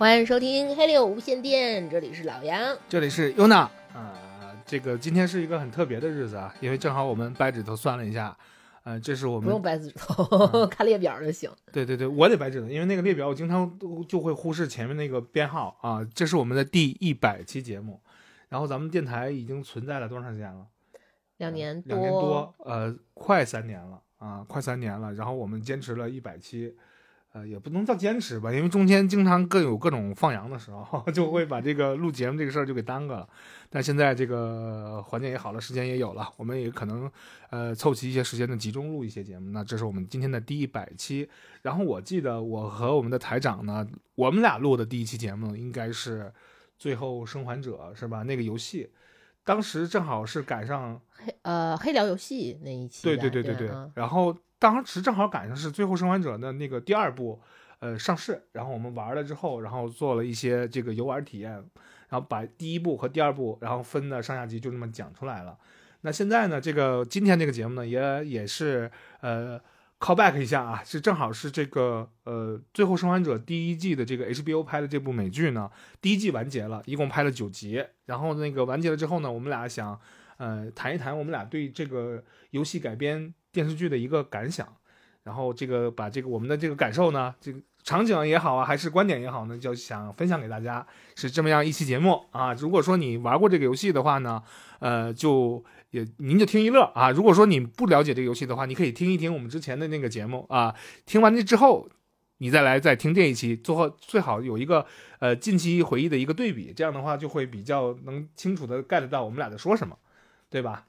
欢迎收听黑六无线电，这里是老杨，这里是优娜啊。这个今天是一个很特别的日子啊，因为正好我们掰指头算了一下，呃，这是我们不用掰指头，看列表就行。对对对，我得掰指头，因为那个列表我经常都就会忽视前面那个编号啊。这是我们的第一百期节目，然后咱们电台已经存在了多长时间了？两年两年多，呃，快三年了啊，快三年了。然后我们坚持了一百期。呃，也不能叫坚持吧，因为中间经常各有各种放羊的时候，就会把这个录节目这个事儿就给耽搁了。但现在这个环境也好了，时间也有了，我们也可能呃凑齐一些时间的集中录一些节目。那这是我们今天的第一百期。然后我记得我和我们的台长呢，我们俩录的第一期节目应该是《最后生还者》是吧？那个游戏，当时正好是赶上黑呃黑聊游戏那一期。对对对对对，然后。当时正好赶上是《最后生还者》的那个第二部，呃，上市，然后我们玩了之后，然后做了一些这个游玩体验，然后把第一部和第二部，然后分的上下集就这么讲出来了。那现在呢，这个今天这个节目呢，也也是呃 call back 一下啊，是正好是这个呃《最后生还者》第一季的这个 HBO 拍的这部美剧呢，第一季完结了，一共拍了九集，然后那个完结了之后呢，我们俩想呃谈一谈我们俩对这个游戏改编。电视剧的一个感想，然后这个把这个我们的这个感受呢，这个场景也好啊，还是观点也好呢，就想分享给大家，是这么样一期节目啊。如果说你玩过这个游戏的话呢，呃，就也您就听一乐啊。如果说你不了解这个游戏的话，你可以听一听我们之前的那个节目啊。听完这之后，你再来再听这一期，最后最好有一个呃近期回忆的一个对比，这样的话就会比较能清楚的 get 到我们俩在说什么，对吧？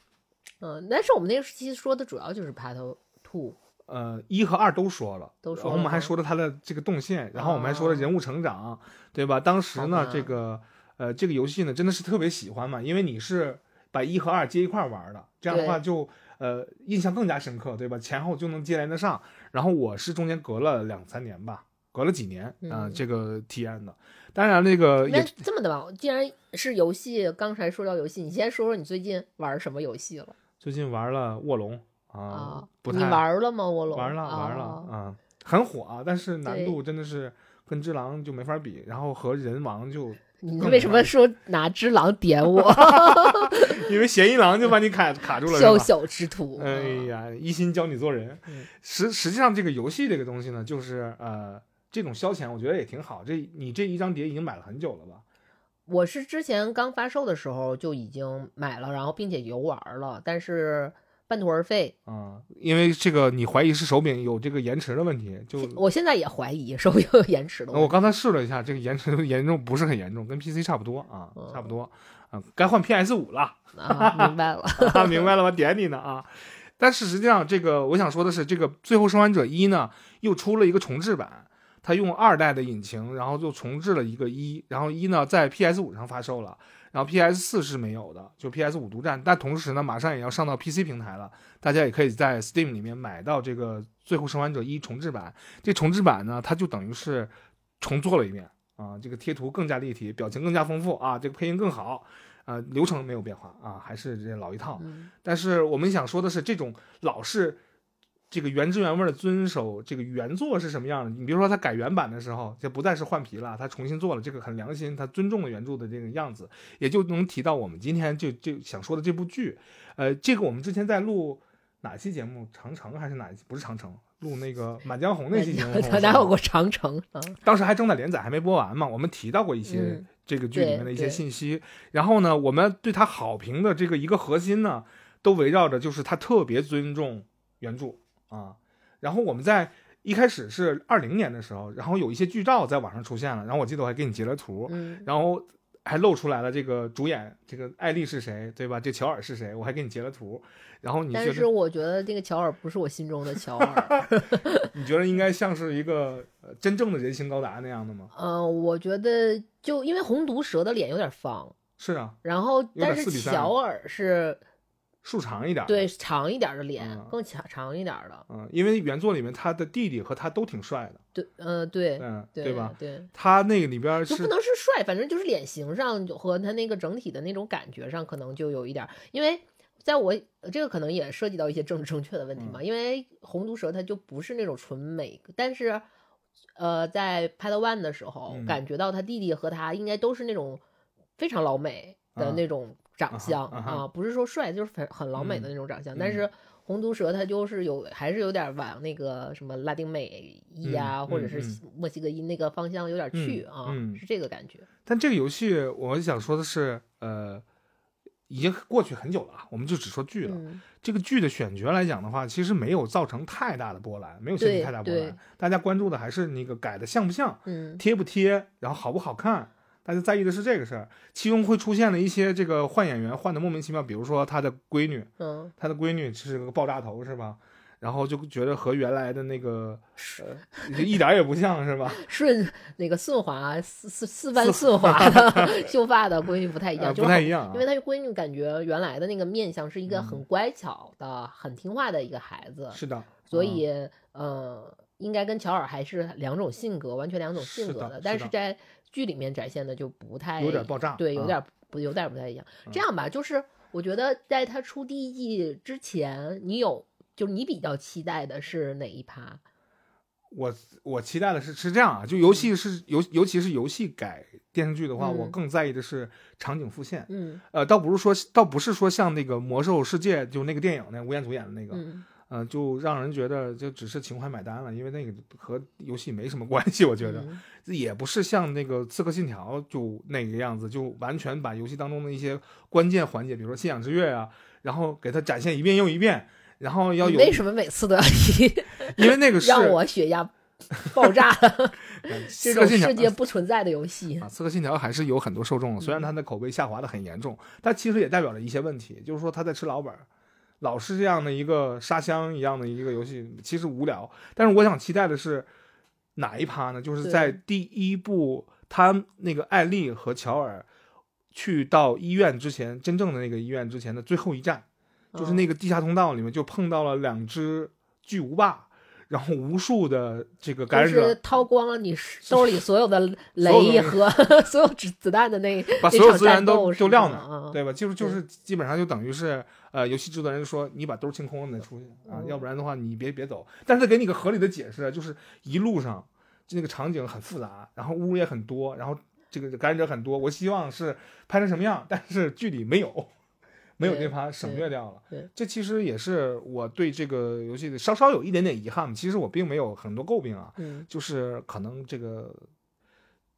嗯，但是我们那个时期说的主要就是 Part Two，呃，一和二都说了，都说。然后我们还说了他的这个动线，然后我们还说了人物成长，对吧？当时呢，这个呃，这个游戏呢真的是特别喜欢嘛，因为你是把一和二接一块玩的，这样的话就呃印象更加深刻，对吧？前后就能接连得上。然后我是中间隔了两三年吧，隔了几年啊，这个体验的。当然，那个也这么的吧。既然是游戏，刚才说到游戏，你先说说你最近玩什么游戏了？最近玩了卧龙啊，不你玩了吗？卧龙玩了玩了啊，很火啊，但是难度真的是跟只狼就没法比，然后和人王就你为什么说拿只狼点我？因为嫌疑狼就把你卡卡住了，小小之徒。哎呀，一心教你做人。实实际上这个游戏这个东西呢，就是呃这种消遣，我觉得也挺好。这你这一张碟已经买了很久了吧？我是之前刚发售的时候就已经买了，然后并且游玩了，但是半途而废。啊，因为这个你怀疑是手柄有这个延迟的问题，就我现在也怀疑手柄有延迟的问题。我刚才试了一下，这个延迟严重不是很严重，跟 PC 差不多啊，差不多啊，该换 PS 五了。啊明白了，明白了，我点你呢啊。但是实际上，这个我想说的是，这个《最后生还者一》呢又出了一个重置版。他用二代的引擎，然后就重置了一个一，然后一呢在 PS 五上发售了，然后 PS 四是没有的，就 PS 五独占。但同时呢，马上也要上到 PC 平台了，大家也可以在 Steam 里面买到这个《最后生还者一》重置版。这重置版呢，它就等于是重做了一遍啊，这个贴图更加立体，表情更加丰富啊，这个配音更好，啊，流程没有变化啊，还是这老一套。但是我们想说的是，这种老是。这个原汁原味的遵守这个原作是什么样的？你比如说他改原版的时候，就不再是换皮了，他重新做了这个很良心，他尊重了原著的这个样子，也就能提到我们今天就就想说的这部剧。呃，这个我们之前在录哪期节目？长城还是哪？不是长城，录那个《满江红》那期节目。哪有过长城？当时还正在连载，还没播完嘛。我们提到过一些这个剧里面的一些信息。然后呢，我们对他好评的这个一个核心呢，都围绕着就是他特别尊重原著。啊，然后我们在一开始是二零年的时候，然后有一些剧照在网上出现了，然后我记得我还给你截了图，然后还露出来了这个主演，这个艾丽是谁，对吧？这乔尔是谁？我还给你截了图，然后你但是我觉得这个乔尔不是我心中的乔尔，你觉得应该像是一个真正的人形高达那样的吗？嗯，我觉得就因为红毒蛇的脸有点方，是啊，然后但是乔尔是。竖长一点，对，长一点的脸，更长长一点的。嗯，因为原作里面他的弟弟和他都挺帅的。对，嗯，对，嗯，对吧？对，他那个里边就不能是帅，反正就是脸型上和他那个整体的那种感觉上，可能就有一点。因为在我这个可能也涉及到一些政治正确的问题嘛。因为红毒蛇它就不是那种纯美，但是呃，在拍到 One 的时候，嗯感觉到他弟弟和他应该都是那种非常老美的啊那种长相啊不是说帅，就是很很老美的嗯那种长相。嗯但是红毒蛇它就是有，还是有点往那个什么拉丁美裔啊，嗯或者是墨西哥裔那个方向有点去啊，嗯是这个感觉。但这个游戏我想说的是，呃，已经过去很久了啊，我们就只说剧了。嗯这个剧的选角来讲的话，其实没有造成太大的波澜，没有掀起太大波澜。大家关注的还是那个改的像不像，嗯贴不贴，然后好不好看。大家在意的是这个事儿，其中会出现的一些这个换演员换的莫名其妙，比如说他的闺女，嗯，他的闺女是个爆炸头是吧？然后就觉得和原来的那个是就一点儿也不像是吧？顺那个顺滑四四四番顺滑的 秀发的闺女不太一样，不太一样啊因为她闺女感觉原来的那个面相是一个嗯很乖巧的、很听话的一个孩子，是的，所啊以呃，应该跟乔尔还是两种性格，完全两种性格的但是在剧里面展现的就不太有点爆炸对，有啊点不有点不太一样。嗯这样吧，就是我觉得在他出第一季之前，你有就是你比较期待的是哪一趴？我我期待的是是这样啊，就游戏是游，尤其是游戏改电视剧的话，嗯我更在意的是场景复现。嗯呃，倒不是说，倒不是说像那个《魔兽世界》就那个电影那吴彦祖演的那个，嗯呃，就让人觉得就只是情怀买单了，因为那个和游戏没什么关系。我觉得、嗯也不是像那个《刺客信条》就那个样子，就完全把游戏当中的一些关键环节，比如说信仰之月啊，然后给它展现一遍又一遍，然后要有，为什么每次都要提 因为那个 是让我血压爆炸了？呃这刺客信条种世界不存在的游戏啊，《刺客信条》还是有很多受众的，虽然它的口碑下滑的很严重，但其实也代表了一些问题，就是说它在吃老本儿，老是这样的一个沙箱一样的一个游戏，其实无聊。但是我想期待的是哪一趴呢？就是在第一部，他那个艾丽和乔尔去到医院之前，真正的那个医院之前的最后一站，就是那个个地下通道里面就碰到了两只巨无霸。然后无数的这个感染者是掏光了你兜里所有的 雷和 所有子子弹的那把所有资源都战斗是都撂那，对吧？就是就是基本上就等于是呃，游戏制作人说你把兜清空了你再出去啊，嗯要不然的话你别别走。但是给你个合理的解释，就是一路上就那个场景很复杂，然后屋也很多，然后这个感染者很多。我希望是拍成什么样，但是剧里没有。没有对那盘省略掉了对，这其实也是我对这个游戏的稍稍有一点点遗憾。其实我并没有很多诟病啊，嗯就是可能这个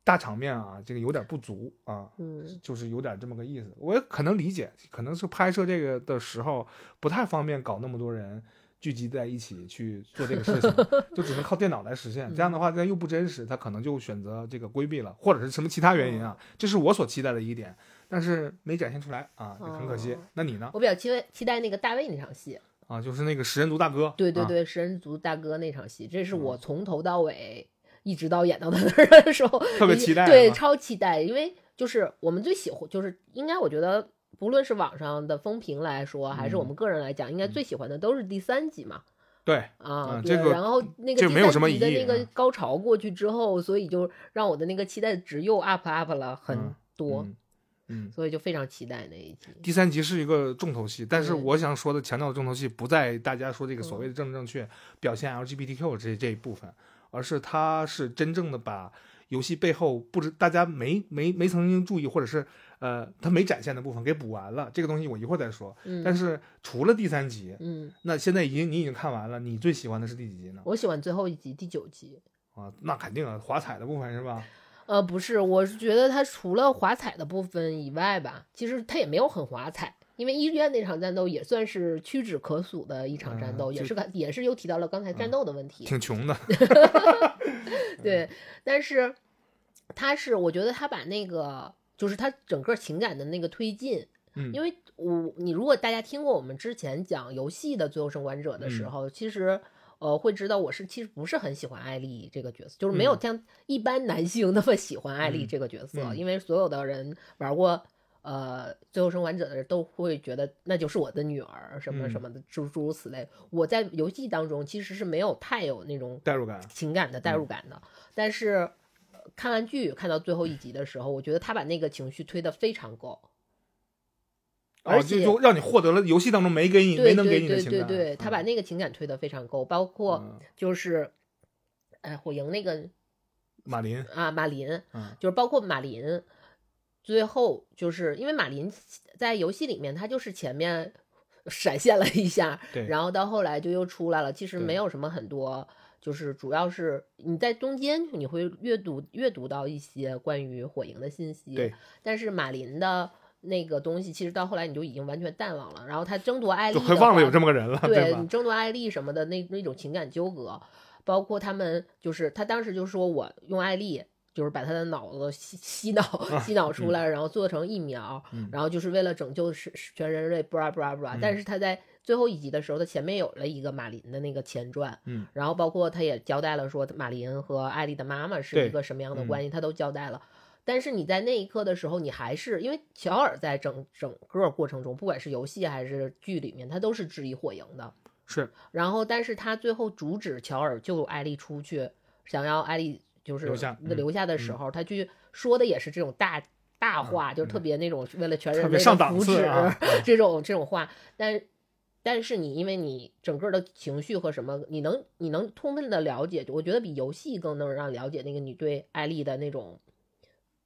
大场面啊，这个有点不足啊，嗯就是有点这么个意思。我也可能理解，可能是拍摄这个的时候不太方便搞那么多人聚集在一起去做这个事情，就只能靠电脑来实现。这样的话，但又不真实，他可能就选择这个规避了，或者是什么其他原因啊，这是我所期待的一点，但是没展现出来啊，也很可惜哦。那你呢？我比较期待期待那个大卫那场戏，啊，就是那个食人族大哥，啊，对对对，食人族大哥那场戏，这是我嗯从头到尾一直到演到他那儿的时候，特别 期待对，超期待，因为就是我们最喜欢，就是应该我觉得。不论是网上的风评来说，还是我嗯们个人来讲，应该最喜欢的都是第三集嘛。对，啊，这个然后那个第这没有什么三集的那个高潮过去之后，所以就让我的那个期待值又 up up 了很嗯多，嗯嗯。所以就非常期待那一集。第三集是一个重头戏，但是我想说的强调的重头戏不在大家说这个所谓的政治正确、表现 LGBTQ 这这一部分，而是它是真正的把游戏背后不知大家没没没曾经注意，或者是呃他没展现的部分给补完了。这个东西我一会儿再说。嗯，但是除了第三集，嗯，那现在已经你已经看完了，你最喜欢的是第几集呢？我喜欢最后一集第九集。啊，那肯定啊，华彩的部分是吧？呃，不是，我是觉得他除了华彩的部分以外吧，其实他也没有很华彩。因为医院那场战斗也算是屈指可数的一场战斗，嗯就是也个也是又提到了刚才战斗的问题。挺穷的，对，但是他是我觉得他把那个就是他整个情感的那个推进，嗯因为我你如果大家听过我们之前讲游戏的《最后生还者》的时嗯候，其实呃会知道我是其实不是很喜欢艾丽这个角色，就是没有嗯像一般男性那么喜欢艾丽嗯这个角色，嗯因为所有的人玩过。呃，最后生还者的人都会觉得那就是我的女儿，什么嗯什么的，诸诸如此类。我在游戏当中其实是没有太有那种代入感。情感的代嗯入感的。但是呃看完剧看到最后一集的时候，我觉得他把那个情绪推得非常够，而哦，就且就让你获得了游戏当中没给你、没能给对对你的情感。对对，他把嗯那个情感推得非常够，包括嗯就是哎火影那个马林，啊马林，嗯就是包括马林，最后就是因为马林在游戏里面他就是前面闪现了一下，对，然后到后来就又出来了，其实没有什么很多。就是主要是你在中间你会阅读阅读到一些关于火影的信息，对，但是马林的那个东西其实到后来你就已经完全淡忘了。然后他争夺艾丽的就会忘了有这么个人了，吧对你？争夺艾丽什么的那那种情感纠葛，包括他们就是他当时就说我用艾丽。就是把他的脑子洗洗脑 洗脑出来，然后做成疫苗，嗯然后就是为了拯救是是全人类，布拉布拉布拉。但是他在最后一集的时候，他前面有了一个马林的那个前传，嗯，然后包括他也交代了说马林和艾丽的妈妈是一个什么样的嗯关系，他都交代了。但是你在那一刻的时候，你还是因为乔尔在整整个过程中，不管是游戏还是剧里面，他都是质疑火影的。是然后，但是他最后阻止乔尔救艾丽出去，想要艾丽就是留下嗯留下的时候，他去说的也是这种大大话，就是特别那种为了全人类的上档次福祉、啊这种这种话。但但是你因为你整个的情绪和什么，你能你能充分的了解，我觉得比游戏更能让了解那个你对艾丽的那种。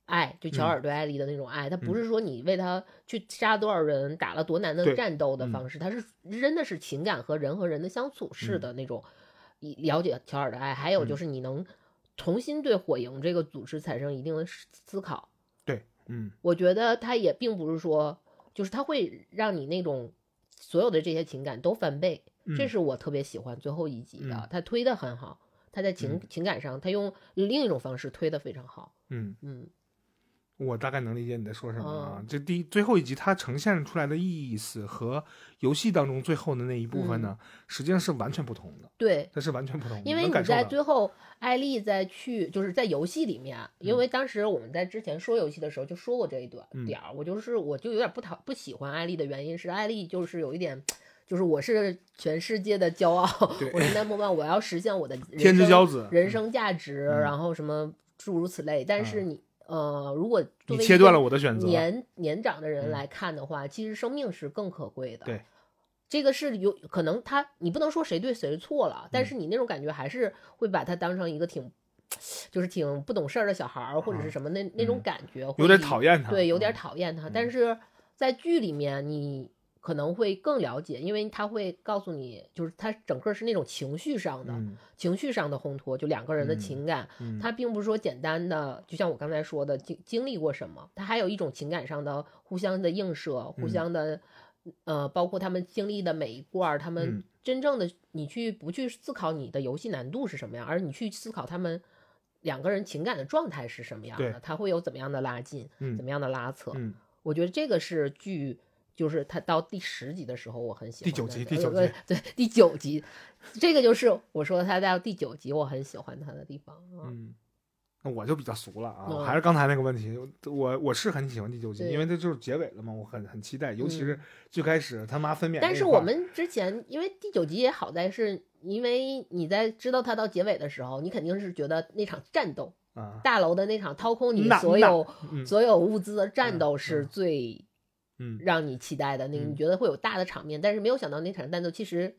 爱，就乔嗯。尔对艾丽的那种爱，他不是说你为他去杀多少人、打了多难的战斗的嗯。方式，他是真的是情感和人和人的相处式嗯。的那种，以了解乔尔的爱，还有就嗯。是你能重新对火影这个组织产生一定的思思考。对，嗯。我觉得他也并不是说，就是他会让你那种所有的这些情感都翻倍，这嗯。是我特别喜欢最后一集的，嗯。他推的很好，他在情、嗯。情感上，他用另一种方式推的非常好。嗯，嗯，我大概能理解你在说什么啊嗯。这第最后一集它呈现出来的意思和游戏当中最后的那一部分呢，实际上是完全不同的，对，这是完全不同的。因为你在最后，艾丽在去就是在游戏里面，因为当时我们在之前说游戏的时候就说过这一段嗯点儿，我就是我就有点不讨不喜欢艾丽的原因是艾丽就是有一点。就是我是全世界的骄傲，对我是 number one，我要实现我的人天之生骄子，人生价值，嗯然后什么诸如此类。但是你呃，如果作你切断了我的选择。年年长的人嗯来看的话，其实生命是更可贵的。对，这个是有可能他你不能说谁对谁错了，但嗯是你那种感觉还是会把他当成一个挺。就是挺不懂事儿的小孩儿，或者是什么那那种嗯感觉，有点会讨厌他，对，有点嗯讨厌他。嗯但是在剧里面，你可能会更了解，因为他会告诉你，就是他整个是那种情绪上的、嗯情绪上的烘托，就两个人的嗯情感，嗯，他并不是说简单的，就像我刚才说的经经历过什么，他还有一种情感上的互相的映射，互嗯相的，呃，包括他们经历的每一段儿，他们嗯。真正的你去不去思考你的游戏难度是什么样，而你去思考他们两个人情感的状态是什么样的，他会有怎么样的拉近，嗯怎么样的拉扯。嗯。我觉得这个是剧，就是他到第十集的时候，我很喜欢第九集第九集呃对第九集，这个就是我说他到第九集我很喜欢他的地方啊。嗯，那我就比较俗了啊，嗯还是刚才那个问题，我我是很喜欢第九集，因为这就是结尾了嘛，我很很期待，尤其嗯是最开始他妈分娩。但是我们之前，因为第九集也好在是，因为你在知道他到结尾的时候，你肯定是觉得那场战斗，啊，大楼的那场掏空你所有嗯所有物资的战嗯斗是嗯最嗯，让你期待的。那个嗯你觉得会有大的场面，但是没有想到那场战斗其实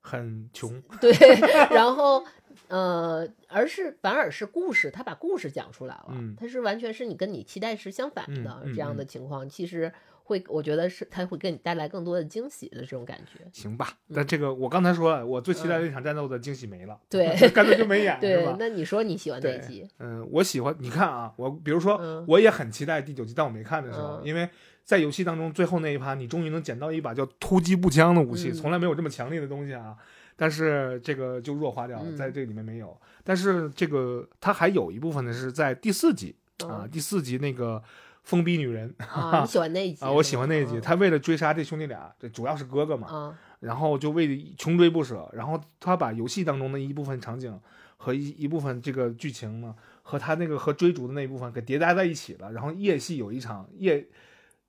很穷，对，然后呃，而是反而是故事，他把故事讲出来了，嗯它是完全是你跟你期待是相反的、这样的情况，其实会我觉得是他会给你带来更多的惊喜的这种感觉。行吧？嗯但这个我刚才说了，我最期待的那场战斗的惊喜没了，对 干脆就没演，对吧，？那你说你喜欢哪集？嗯，我喜欢，你看啊，我比如说，嗯我也很期待第九集，但我没看的时候，嗯因为在游戏当中最后那一趴，你终于能捡到一把叫突击步枪的武器，嗯。从来没有这么强烈的东西啊。但是这个就弱化掉了，嗯。在这里面没有。但是这个它还有一部分呢是在第四集啊，嗯第四集那个疯逼女人啊，你喜欢那一集 啊，我喜欢那一集，他为了追杀这兄弟俩，这主要是哥哥嘛，啊。然后就为穷追不舍，然后他把游戏当中的一部分场景和一一部分这个剧情呢，和他那个和追逐的那一部分给叠加在一起了，然后夜戏有一场夜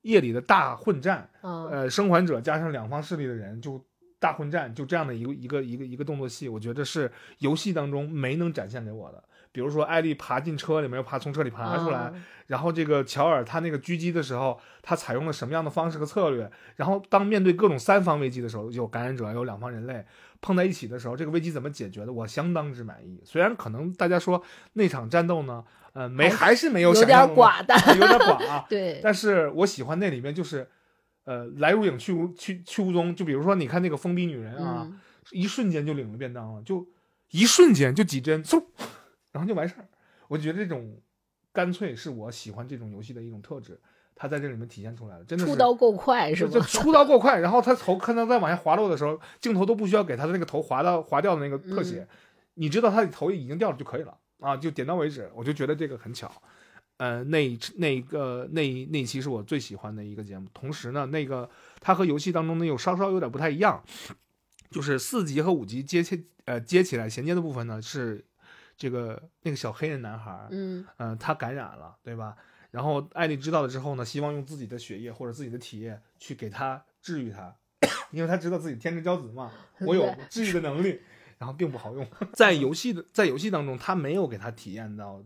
夜里的大混战，啊呃，生还者加上两方势力的人就大混战，就这样的一个一个一个一个动作戏，我觉得是游戏当中没能展现给我的。比如说艾丽爬进车里面，又爬从车里爬出来，啊然后这个乔尔他那个狙击的时候，他采用了什么样的方式和策略？然后当面对各种三方危机的时候，有感染者，有两方人类碰在一起的时候，这个危机怎么解决的？我相当之满意。虽然可能大家说那场战斗呢，呃，没还是没有有点想象中的寡淡，有点寡啊。对，但是我喜欢那里面就是，呃，来如影去无去去无踪。就比如说，你看那个封闭女人啊，嗯，一瞬间就领了便当了，就一瞬间就几针，嗖，然后就完事儿。我觉得这种干脆是我喜欢这种游戏的一种特质，他在这里面体现出来了，真的是出刀够快是就吧？出刀够快，然后他头看到在往下滑落的时候，镜头都不需要给他的那个头滑到滑掉的那个特写，你知道他的头已经掉了就可以了啊，就点到为止。我就觉得这个很巧。呃，那一那一个那一那一期是我最喜欢的一个节目。同时呢，那个它和游戏当中呢又稍稍有点不太一样，就是四级和五级接起呃接起来衔接的部分呢是这个那个小黑人男孩嗯、他感染了，对吧？然后艾丽知道了之后呢，希望用自己的血液或者自己的体液去给他治愈他，因为他知道自己天之骄子嘛，我有治愈的能力，然后并不好用。在游戏的在游戏当中，他没有给他体验到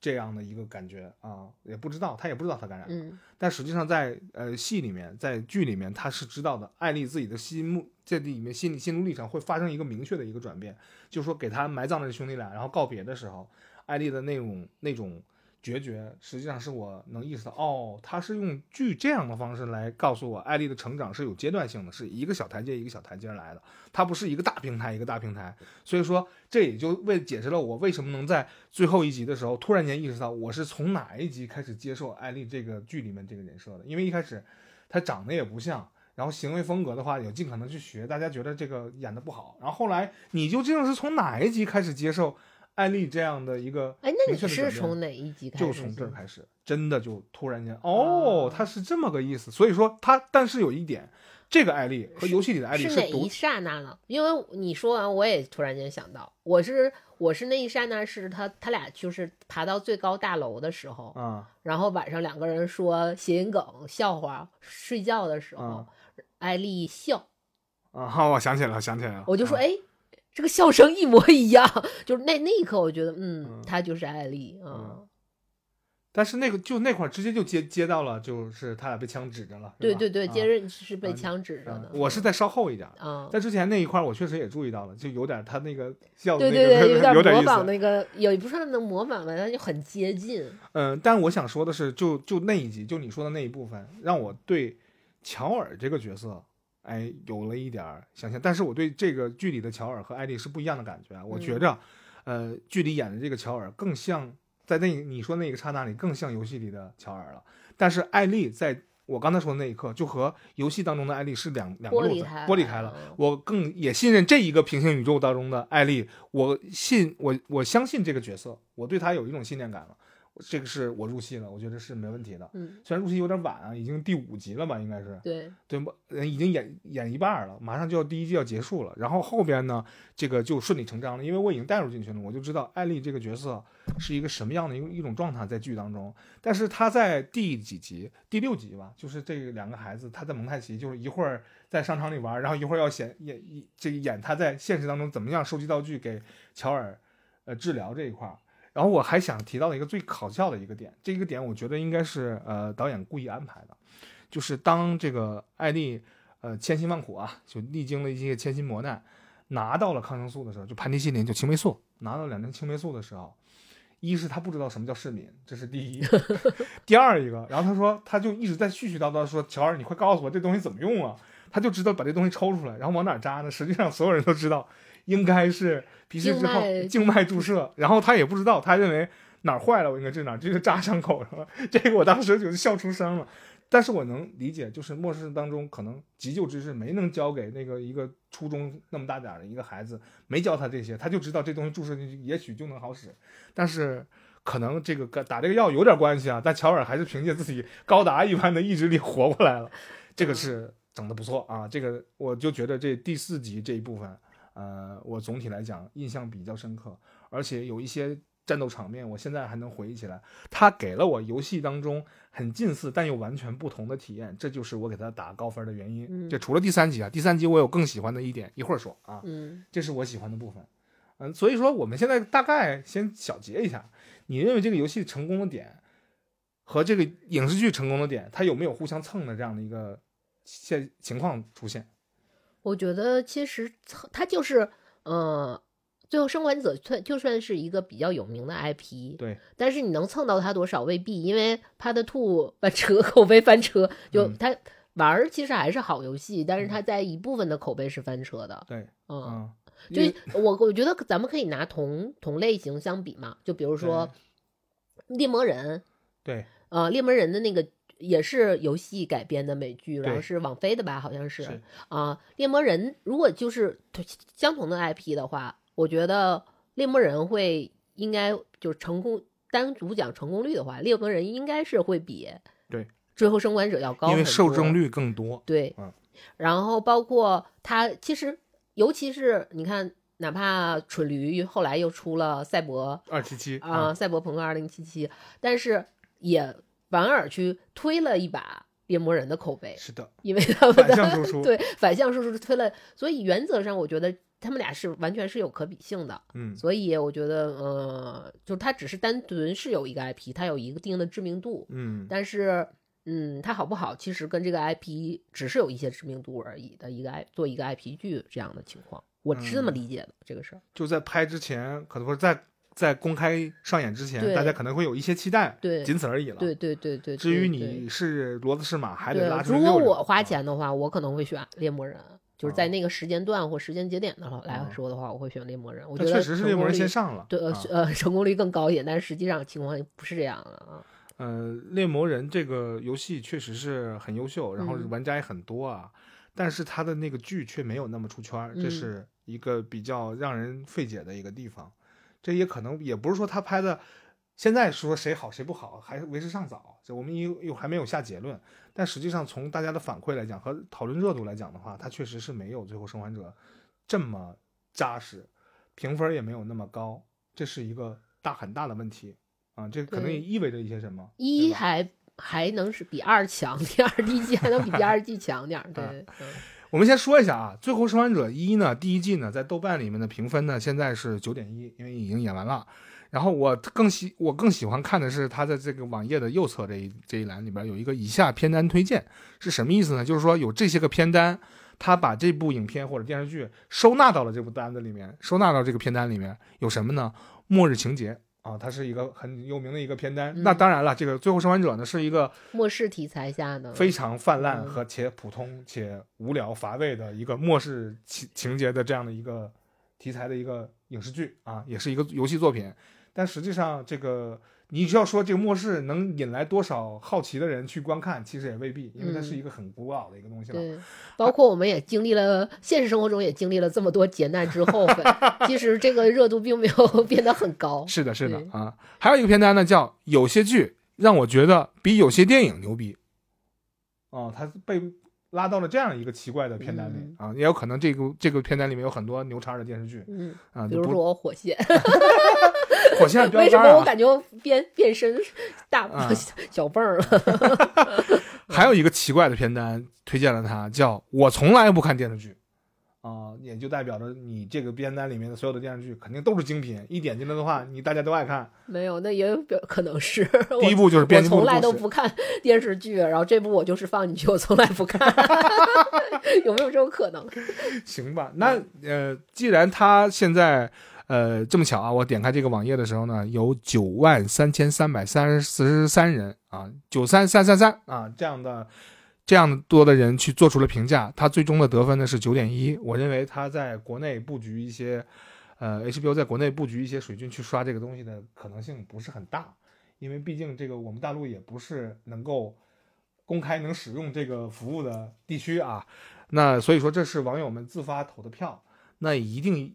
这样的一个感觉啊，也不知道他也不知道他感染了，嗯但实际上在呃戏里面，在剧里面他是知道的，艾丽自己的心目这里面心理心路历程会发生一个明确的一个转变，就是说给他埋葬的这兄弟俩，然后告别的时候，艾丽的那种那种决绝，实际上是我能意识到，哦，他是用剧这样的方式来告诉我，艾丽的成长是有阶段性的，是一个小台阶一个小台阶来的，它不是一个大平台一个大平台，所以说这也就为解释了我为什么能在最后一集的时候突然间意识到我是从哪一集开始接受艾丽这个剧里面这个人设的，因为一开始她长得也不像。然后行为风格的话，也尽可能去学，大家觉得这个演的不好。然后后来你究竟是从哪一集开始接受艾丽这样的一个哎，那你是从哪一集开始？就从这儿开始，真的就突然间，哦哦，他是这么个意思。所以说他，但是有一点，这个艾丽和游戏里的艾丽独是哪一刹那呢？因为你说完，我也突然间想到，我是我是那一刹那是他他俩就是爬到最高大楼的时候，啊然后晚上两个人说谐音梗笑话，睡觉的时候，啊艾丽笑，啊！好，我想起来了，想起来了。啊我就说哎。这个笑声一模一样，就是那那一刻，我觉得，嗯嗯，她就是艾丽啊，嗯但是那个就那块儿直接就接接到了，就是他俩被枪指着了。对对对，啊接着是被啊枪指着的。啊我是在稍后一点儿，啊，在之前那一块儿我确实也注意到了，就有点他那个笑的对那个对对，有模有点模。仿那个，也不算能模仿吧，但就很接近。嗯，但我想说的是，就就那一集，就你说的那一部分，让我对乔尔这个角色，哎，有了一点儿想象。但是我对这个剧里的乔尔和艾丽是不一样的感觉啊。我觉着，呃，剧里演的这个乔尔更像在那你说那个刹那里更像游戏里的乔尔了。但是艾丽在我刚才说的那一刻，就和游戏当中的艾丽是两两个路子剥离开了。嗯我更也信任这一个平行宇宙当中的艾丽，我信我我相信这个角色，我对她有一种信念感了。这个是我入戏了，我觉得是没问题的。嗯，虽然入戏有点晚啊，已经第五集了吧，应该是对，对已经演演一半了，马上就要第一季要结束了。然后后边呢，这个就顺理成章了，因为我已经带入进去了，我就知道艾丽这个角色是一个什么样的一一种状态在剧当中。但是她在第几集？第六集吧，就是这两个孩子他在蒙太奇，就是一会儿在商场里玩，然后一会儿要演演演这个演他在现实当中怎么样收集道具给乔尔呃治疗这一块儿。然后我还想提到一个最搞笑的一个点，这个点我觉得应该是呃导演故意安排的，就是当这个艾丽呃千辛万苦啊，就历经了一些千辛磨难，拿到了抗生素的时候，就盘尼西林就青霉素，拿到两针青霉素的时候，一是他不知道什么叫市民，这是第一；第二一个，然后他说他就一直在絮絮叨叨说乔尔，你快告诉我这东西怎么用啊？他就知道把这东西抽出来，然后往哪扎呢？实际上所有人都知道，应该是皮试之后静脉注射，然后他也不知道，他认为哪儿坏了我应该治哪儿，这就扎伤口上了。这个我当时就笑出声了。但是我能理解，就是末世当中可能急救知识没能教给那个一个初中那么大点儿的一个孩子，没教他这些，他就知道这东西注射进去也许就能好使。但是可能这个跟打这个药有点关系啊，但乔尔还是凭借自己高达一般的意志力活过来了，这个是整的不错啊。这个我就觉得这第四集这一部分，呃，我总体来讲印象比较深刻，而且有一些战斗场面，我现在还能回忆起来。它给了我游戏当中很近似但又完全不同的体验，这就是我给它打高分的原因。嗯这除了第三集啊，第三集我有更喜欢的一点，一会儿说啊。嗯这是我喜欢的部分。嗯，所以说我们现在大概先小结一下，你认为这个游戏成功的点和这个影视剧成功的点，它有没有互相蹭的这样的一个现情况出现？我觉得其实它就是，呃，最后生还者算就算是一个比较有名的 IP，对，但是你能蹭到它多少未必，因为 Part Two 翻车，口碑翻车，就嗯。它玩儿其实还是好游戏，但是它在一部分的口碑是翻车的，对，嗯，嗯，就我我觉得咱们可以拿同同类型相比嘛，就比如说猎魔人，对。呃，猎魔人的那个也是游戏改编的美剧，然后是网飞的吧，好像是是啊。猎魔人如果就是相同的 IP 的话，我觉得猎魔人会应该就是成功，单独讲成功率的话，猎魔人应该是会比对最后生还者要高，因为受众。率更多，对，嗯然后包括它其实尤其是你看。哪怕蠢驴后来又出了赛博二七七啊，，赛博朋克二零七七，但是也反而去推了一把猎魔人的口碑，是的，因为他们反的向输出，对反向输出推了，所以原则上我觉得他们俩是完全是有可比性的。嗯，所以我觉得，呃，就是它只是单纯是有一个 IP，它有一个定的知名度，嗯，但是，嗯，它好不好，其实跟这个 IP 只是有一些知名度而已的一个 I 做一个 IP 剧这样的情况，我是这么嗯。理解的、这个事儿。就在拍之前，可能不是在在公开上演之前，大家可能会有一些期待，对仅此而已了。对对对对。至于你是骡子是马，还得拉，出如果我花啊钱的话，我可能会选猎魔人。就是在啊那个时间段或时间节点的话来啊说的话，我会选猎魔人。我它觉得确实是猎魔人先上了，对呃、啊呃成功率更高一点，但是实际上情况不是这样的啊。呃，猎魔人这个游戏确实是很优秀，然后嗯玩家也很多啊，但是它的那个剧却没有那么出圈儿，这嗯是一个比较让人费解的一个地方。这也可能也不是说他拍的，现在说谁好谁不好还为时尚早，这我们又又还没有下结论。但实际上从大家的反馈来讲和讨论热度来讲的话，它确实是没有《最后生还者》这么扎实，评分也没有那么高，这是一个大很大的问题啊！这可能也意味着一些什么？一还还能是比二强，第二第一季还能比第二季强点儿。对，嗯我们先说一下啊，《最后生还者一》呢，第一季呢，在豆瓣里面的评分呢，现在是九点一，因为已经演完了。然后我更喜我更喜欢看的是它的这个网页的右侧这一这一栏里边有一个以下片单推荐，是什么意思呢？就是说有这些个片单，他把这部影片或者电视剧收纳到了这部单子里面，收纳到这个片单里面有什么呢？末日情节啊，它是一个很有名的一个片单。嗯那当然了，这个《最后生还者》呢是一个末世题材下的非常泛滥嗯和且普通且无聊乏味的一个末世情情节的这样的一个题材的一个影视剧啊，也是一个游戏作品。但实际上，这个你只要说这个末世能引来多少好奇的人去观看，其实也未必，因为它是一个很古老的一个东西了。对，包括我们也经历了现实生活中也经历了这么多劫难之后，其实这个热度并没有 变得很高。是的，是的啊。还有一个片单呢，叫有些剧让我觉得比有些电影牛逼。哦，它被拉到了这样一个奇怪的片单里、嗯啊，也有可能这个这个片单里面有很多牛叉的电视剧嗯，啊，比如说火线，火线上标为什。么我感觉变变身大啊 小蹦儿了？还有一个奇怪的片单推荐了他，叫我从来不看电视剧。啊、也就代表着你这个片单里面的所有的电视剧肯定都是精品，一点进来的话，你大家都爱看。没有，那也有表可能是第一部就是我编辑部从来都不看电视剧，然后这部我就是放进去，我从来不看，有没有这种可能？行吧，那呃，既然他现在呃这么巧啊，我点开这个网页的时候呢，有九万三千三百三十三人啊，九三三三三啊这样的这样多的人去做出了评价，它最终的得分呢是九点一。我认为它在国内布局一些呃 HBO 在国内布局一些水军去刷这个东西的可能性不是很大，因为毕竟这个我们大陆也不是能够公开能使用这个服务的地区啊。那所以说这是网友们自发投的票，那一定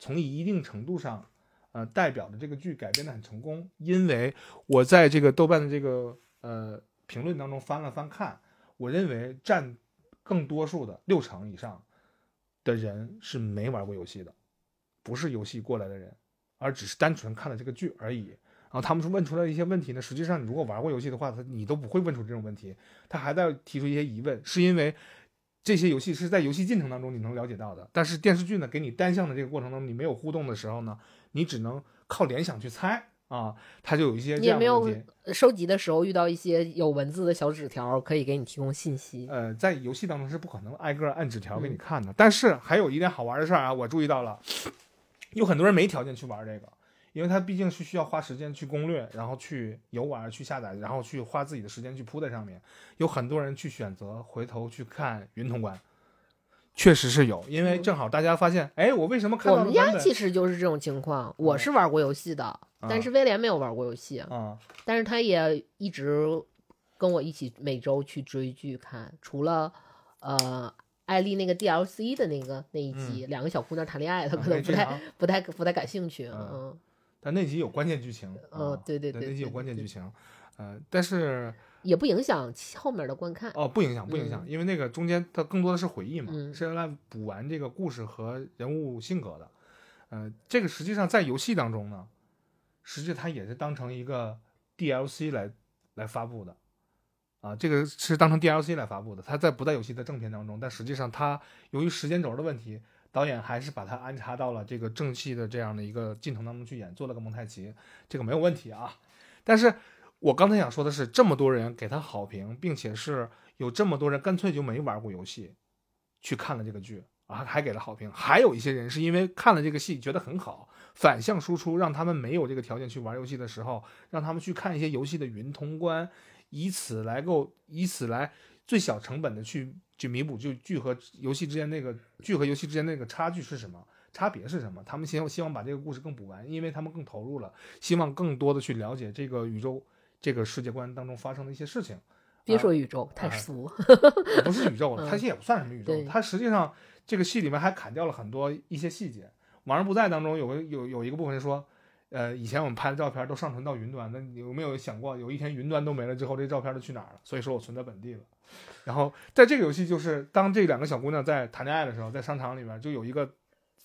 从一定程度上，呃，代表着这个剧改编的很成功。因为我在这个豆瓣的这个呃评论当中翻了翻看，我认为占更多数的六成以上的人是没玩过游戏的，不是游戏过来的人而只是单纯看了这个剧而已。然后他们说问出来一些问题呢，实际上你如果玩过游戏的话，他你都不会问出这种问题，他还在提出一些疑问，是因为这些游戏是在游戏进程当中你能了解到的，但是电视剧呢给你单向的这个过程当中你没有互动的时候呢，你只能靠联想去猜啊，它就有一些这你也没有。收集的时候遇到一些有文字的小纸条，可以给你提供信息。呃，在游戏当中是不可能挨个按纸条给你嗯看的。但是还有一点好玩的事儿啊，我注意到了，有很多人没条件去玩这个，因为它毕竟是需要花时间去攻略，然后去游玩、去下载，然后去花自己的时间去铺在上面。有很多人去选择回头去看云通关，确实是有，因为嗯。正好大家发现，哎，我为什么看我们家其实就是这种情况，我是玩过游戏的，但是威廉没有玩过游戏，啊、但是他也一直跟我一起每周去追剧看，除了呃艾丽那个 DLC 的那个那一集，两个小姑娘谈恋爱，他啊可能不太不太不太感兴趣，嗯。嗯但那集有关键剧情，嗯啊对对对那集有关键剧情，呃，但是也不影响后面的观看。哦，不影响，不影响，因为那个中间它更多的是回忆嘛，嗯是用来补完这个故事和人物性格的。呃，这个实际上在游戏当中呢，实际它也是当成一个 DLC 来来发布的，啊，这个是当成 DLC 来发布的，它在不在游戏的正片当中，但实际上它由于时间轴的问题，导演还是把它安插到了这个正戏的这样的一个镜头当中去演，做了个蒙太奇，这个没有问题啊。但是我刚才想说的是，这么多人给他好评，并且是有这么多人干脆就没玩过游戏，去看了这个剧啊，还给了好评。还有一些人是因为看了这个戏觉得很好，反向输出，让他们没有这个条件去玩游戏的时候，让他们去看一些游戏的云通关，以此来够，以此来最小成本的去去弥补就剧和游戏之间那个剧和游戏之间那个差距是什么。差别是什么？他们希望希望把这个故事更补完，因为他们更投入了，希望更多的去了解这个宇宙、这个世界观当中发生的一些事情。别说宇宙，太啊俗。也不是宇宙它其实也不算什么宇宙对，它实际上这个戏里面还砍掉了很多一些细节。《往日不在》当中有个有有一个部分说，呃，以前我们拍的照片都上传到云端，那你有没有想过，有一天云端都没了之后，这照片都去哪儿了？所以说我存在本地了。然后在这个游戏，就是当这两个小姑娘在谈恋爱的时候，在商场里面就有一个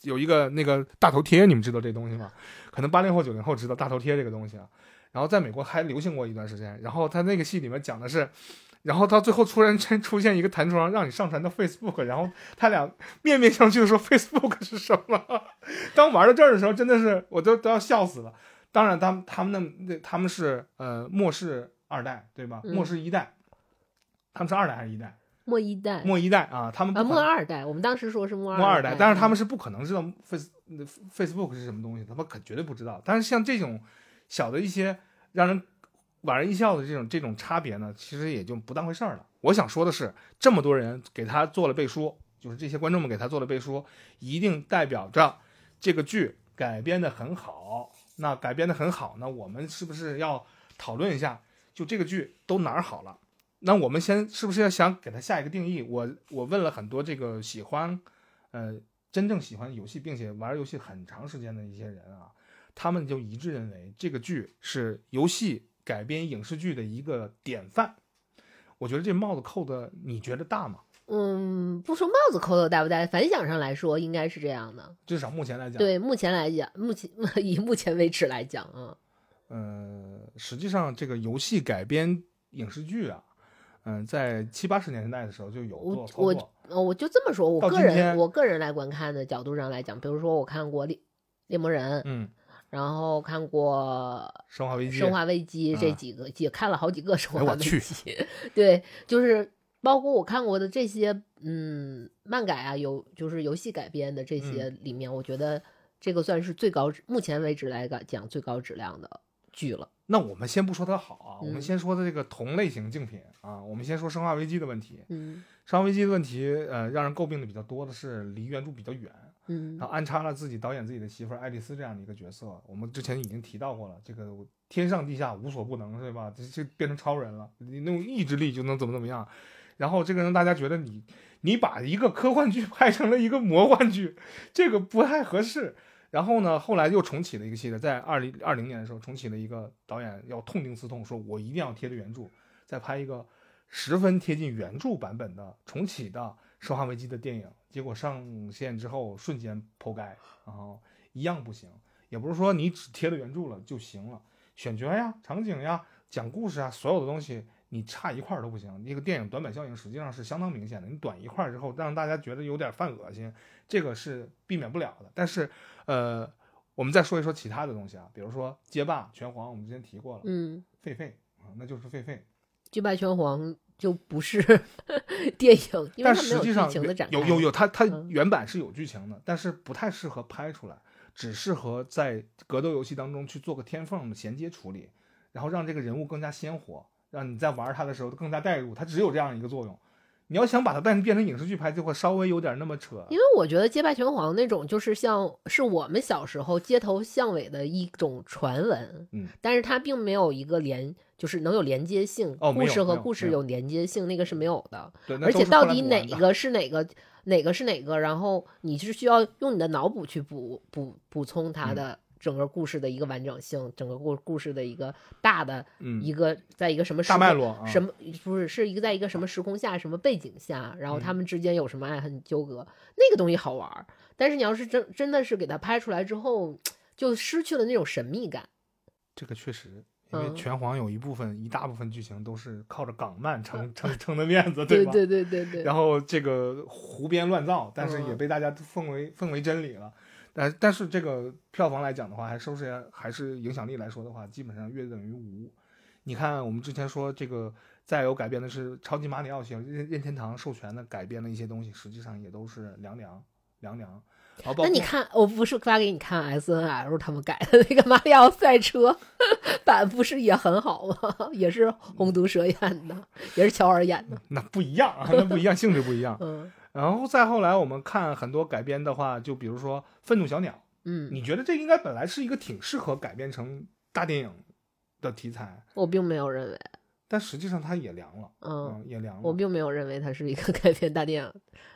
有一个那个大头贴，你们知道这东西吗？可能八零后九零后知道大头贴这个东西啊。然后在美国还流行过一段时间。然后他那个戏里面讲的是，然后到最后突然间出现一个弹窗，让你上传到 Facebook，然后他俩面面相觑的说 Facebook 是什么？当玩到这儿的时候，真的是我都都要笑死了。当然他们他们的那他们是呃末世二代对吧？嗯末世一代，他们是二代还是一代？末一代末一代啊，他们啊，末二代，我们当时说是末末二代，代，但是他们是不可能知道 Face Facebook 是什么东西，他们可绝对不知道。但是像这种小的一些让人莞尔一笑的这种这种差别呢，其实也就不当回事儿了。我想说的是，这么多人给他做了背书，就是这些观众们给他做了背书，一定代表着这个剧改编的很好。那改编的很好，那我们是不是要讨论一下，就这个剧都哪儿好了？那我们先是不是要想给它下一个定义？我我问了很多这个喜欢，呃，真正喜欢游戏并且玩游戏很长时间的一些人啊，他们就一致认为这个剧是游戏改编影视剧的一个典范。我觉得这帽子扣的，你觉得大吗？嗯，不说帽子扣的大不大，反响上来说应该是这样的。至少目前来讲，，对，目前来讲，目前 以目前为止来讲啊，呃，实际上这个游戏改编影视剧啊，嗯、在七八十年代的时候就有做我我操作，呃我就这么说，我个人我个人来观看的角度上来讲，比如说我看过猎猎魔人，嗯，然后看过生化危机，生化危机这嗯几个，也看了好几个生化危机。对，就是包括我看过的这些，嗯，漫改啊，有就是游戏改编的这些嗯里面，我觉得这个算是最高质，目前为止来讲最高质量的剧了。那我们先不说它好啊，我们嗯先说的这个同类型竞品啊，我们先说《生化危机》的问题。嗯《生化危机》的问题，呃，让人诟病的比较多的是离原著比较远，嗯然后安插了自己导演自己的媳妇爱丽丝这样的一个角色。我们之前已经提到过了，这个天上地下无所不能，对吧？这这变成超人了，你那种意志力就能怎么怎么样。然后这个让大家觉得你你把一个科幻剧拍成了一个魔幻剧，这个不太合适。然后呢，后来又重启了一个系列，在二零二零年的时候重启了一个导演要痛定思痛，说我一定要贴着原著，再拍一个十分贴近原著版本的重启的《生化危机》的电影。结果上线之后瞬间剖开，然后一样不行，也不是说你只贴了原著了就行了，选角呀、场景呀、讲故事啊，所有的东西你差一块儿都不行。那个电影短板效应实际上是相当明显的，你短一块儿之后，让大家觉得有点犯恶心，这个是避免不了的。但是，呃，我们再说一说其他的东西啊，比如说街霸、拳皇，我们之前提过了，嗯，狒狒啊，那就是狒狒。击败拳皇就不是 电影，因为但它没有剧实际上情的展开。有有有，它它嗯原版是有剧情的，但是不太适合拍出来，只适合在格斗游戏当中去做个天缝的衔接处理，然后让这个人物更加鲜活，让你在玩它的时候更加代入，它只有这样一个作用。你要想把它变变成影视剧拍，就会稍微有点那么扯。因为我觉得街霸拳皇那种就是像是我们小时候街头巷尾的一种传闻，嗯，但是它并没有一个连，就是能有连接性，哦故事和故事有连接性，那个是没有的。对，而且到底哪一个是哪个，哪个是哪个，然后你是需要用你的脑补去补补补充它嗯的整个故事的一个完整性，整个故故事的一个大的嗯一个，在一个什么时大脉络啊什么不是是一个在一个什么时空下什么背景下，然后他嗯们之间有什么爱恨纠葛，那个东西好玩儿。但是你要是真真的是给它拍出来之后，就失去了那种神秘感。这个确实，因为嗯拳皇有一部分一大部分剧情都是靠着港漫撑撑撑的面子，对吧？对对对对对。然后这个胡编乱造，但是也嗯被大家奉为奉为真理了。但但是这个票房来讲的话，还收视还是影响力来说的话，基本上约等于无。你看，我们之前说这个再有改编的是超级马里奥型任任天堂授权的改编的一些东西，实际上也都是凉凉凉凉。然后那你看，我不是发给你看 S N L 他们改的那个马里奥赛车版，不是也很好吗？也是红毒蛇演的，也是乔尔演的。那不一样啊，那不一样，性质不一样。嗯然后再后来，我们看很多改编的话，就比如说《愤怒小鸟》，嗯，你觉得这应该本来是一个挺适合改编成大电影的题材，我并没有认为，但实际上它也凉了，嗯，嗯，也凉了我。并没有认为它是一个 改编大电影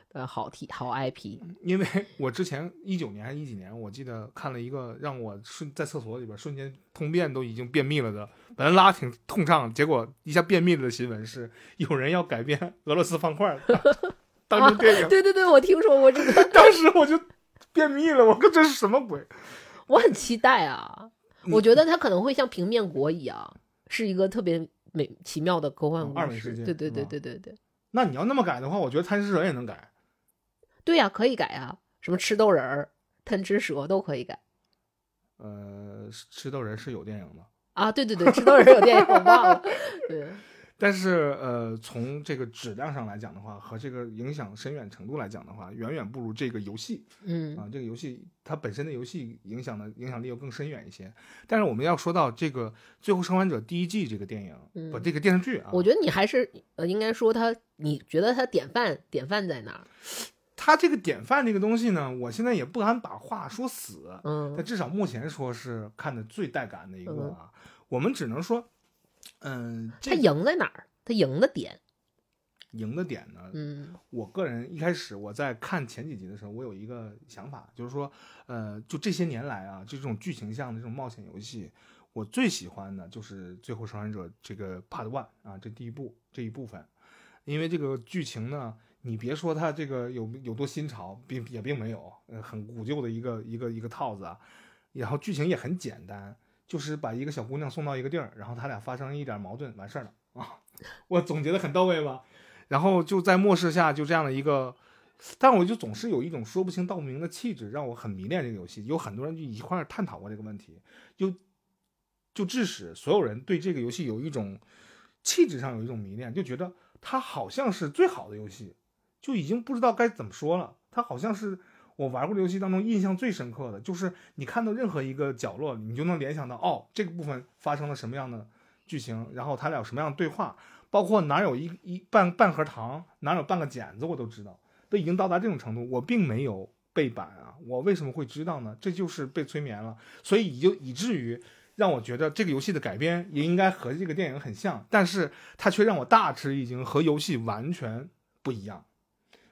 的好题好 IP。因为我之前一九年还是一几年，我记得看了一个让我瞬在厕所里边瞬间通便都已经便秘了的，本来拉挺通畅，结果一下便秘了的新闻是有人要改编俄罗斯方块当当成电影，对对对，我听说过这个，当时我就便秘了，我说这是什么鬼？我很期待啊！我觉得它可能会像平面国一样，是一个特别美奇妙的科幻嗯二故事。维世界对对对对对对，那你要那么改的话，我觉得贪吃蛇也能改。对呀、可以改呀、什么吃豆人儿、贪吃蛇都可以改呃，吃豆人是有电影的，啊！对对对，吃豆人有电影，我忘了。对，但是呃，从这个质量上来讲的话，和这个影响深远程度来讲的话，远远不如这个游戏嗯啊。这个游戏它本身的游戏影响的影响力又更深远一些。但是我们要说到这个《最后生还者》第一季这个电影，嗯不，这个电视剧啊，我觉得你还是呃，应该说它，你觉得它典范典范在哪儿？它这个典范这个东西呢，我现在也不敢把话说死，嗯但至少目前说是看的最带感的一个嗯啊。我们只能说，嗯，这他赢在哪儿？他赢的点，赢的点呢，嗯我个人一开始我在看前几集的时候，我有一个想法，就是说，呃，就这些年来啊，就这种剧情向的这种冒险游戏，我最喜欢的就是《最后生还者》这个 Part One 啊，这第一部这一部分，因为这个剧情呢，你别说它这个有有多新潮，并也并没有，呃，很古旧的一个一个一个套子啊，然后剧情也很简单，就是把一个小姑娘送到一个地儿，然后他俩发生一点矛盾，完事儿了啊，我总结的很到位吧。然后就在末世下就这样的一个，但我就总是有一种说不清道不明的气质，让我很迷恋这个游戏。有很多人就一块儿探讨过这个问题，就就致使所有人对这个游戏有一种气质上有一种迷恋，就觉得它好像是最好的游戏，就已经不知道该怎么说了。它好像是我玩过的游戏当中印象最深刻的，就是你看到任何一个角落，你就能联想到哦，这个部分发生了什么样的剧情，然后他俩有什么样的对话。包括哪有一一半半盒糖，哪有半个剪子，我都知道，都已经到达这种程度。我并没有背板啊，我为什么会知道呢？这就是被催眠了，所以以就以至于让我觉得这个游戏的改编也应该和这个电影很像，但是它却让我大吃一惊，和游戏完全不一样，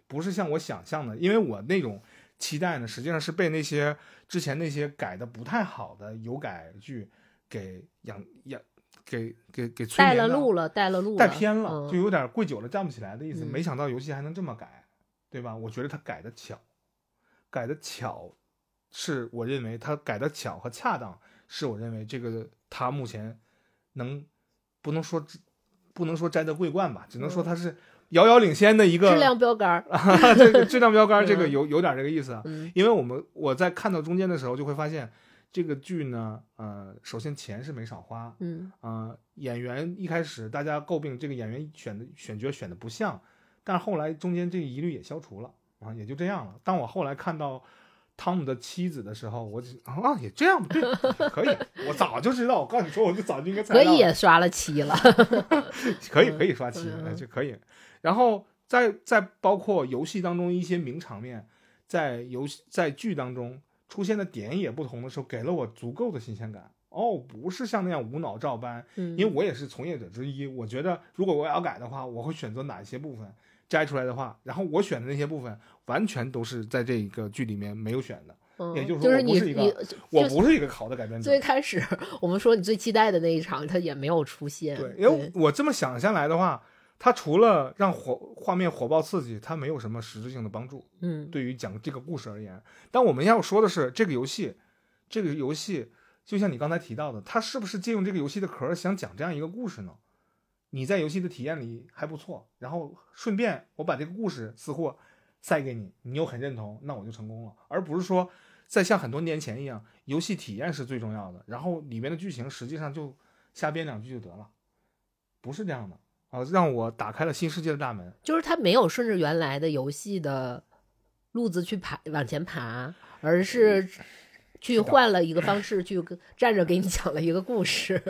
不是像我想象的，因为我那种期待呢，实际上是被那些之前那些改的不太好的有改剧给养养。给给给催带眠到了路了，带了路了，带偏了，嗯就有点跪久了站不起来的意思。嗯没想到游戏还能这么改，对吧？我觉得他改的巧，改的巧，是我认为他改的巧和恰当，是我认为这个他目前能不能说不能说摘得桂冠吧，只能说他是遥遥领先的一个质量标杆儿。这个质量标杆，这个嗯有有点这个意思啊。嗯因为我们我在看到中间的时候，就会发现这个剧呢，呃，首先钱是没少花，嗯呃，演员一开始大家诟病这个演员选的选角选的不像，但是后来中间这个疑虑也消除了啊，也就这样了。当我后来看到汤姆的妻子的时候，我就啊也这样对，可以，我早就知道，我告诉你说，我就早就应该猜可到可以也刷了七了。可以可以刷七，嗯呃就可以。然后在在包括游戏当中一些名场面，在游戏在剧当中出现的点也不同的时候，给了我足够的新鲜感。哦，不是像那样无脑照搬，嗯因为我也是从业者之一。我觉得如果我要改的话，我会选择哪一些部分摘出来的话，然后我选的那些部分完全都是在这一个剧里面没有选的。嗯也就是说我不是一个你我不是一个好的改编者最。开始我们说你最期待的那一场，它也没有出现。对，因为我这么想下来的话，它除了让火画面火爆刺激，它没有什么实质性的帮助。嗯对于讲这个故事而言，但我们要说的是，这个游戏，这个游戏就像你刚才提到的，它是不是借用这个游戏的壳儿想讲这样一个故事呢？你在游戏的体验里还不错，然后顺便我把这个故事私货塞给你，你又很认同，那我就成功了，而不是说在像很多年前一样，游戏体验是最重要的，然后里面的剧情实际上就瞎编两句就得了，不是这样的啊，让我打开了新世界的大门。就是他没有顺着原来的游戏的路子去爬往前爬，而是去换了一个方式去站着给你讲了一个故事。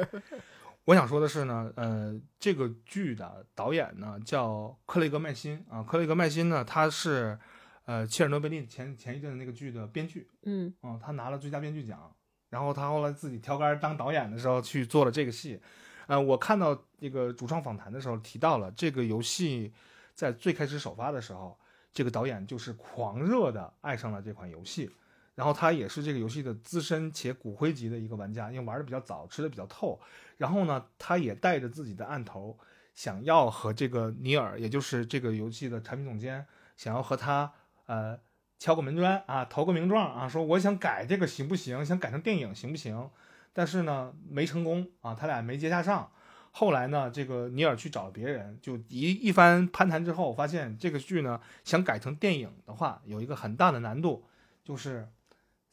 我想说的是呢，呃，这个剧的导演呢叫克雷格麦辛啊，克雷格麦辛呢他是呃切尔诺贝利前前一阵的那个剧的编剧嗯啊、他拿了最佳编剧奖，然后他后来自己挑杆当导演的时候去做了这个戏，呃，我看到这个主创访谈的时候提到了这个游戏在最开始首发的时候，这个导演就是狂热的爱上了这款游戏。然后他也是这个游戏的资深且骨灰级的一个玩家，因为玩的比较早，吃的比较透。然后呢，他也带着自己的案头，想要和这个尼尔，也就是这个游戏的产品总监，想要和他呃敲个门砖啊，投个名状啊，说我想改这个行不行？想改成电影行不行？但是呢，没成功啊，他俩没接洽上。后来呢，这个尼尔去找别人，就一一番攀谈之后，发现这个剧呢想改成电影的话，有一个很大的难度，就是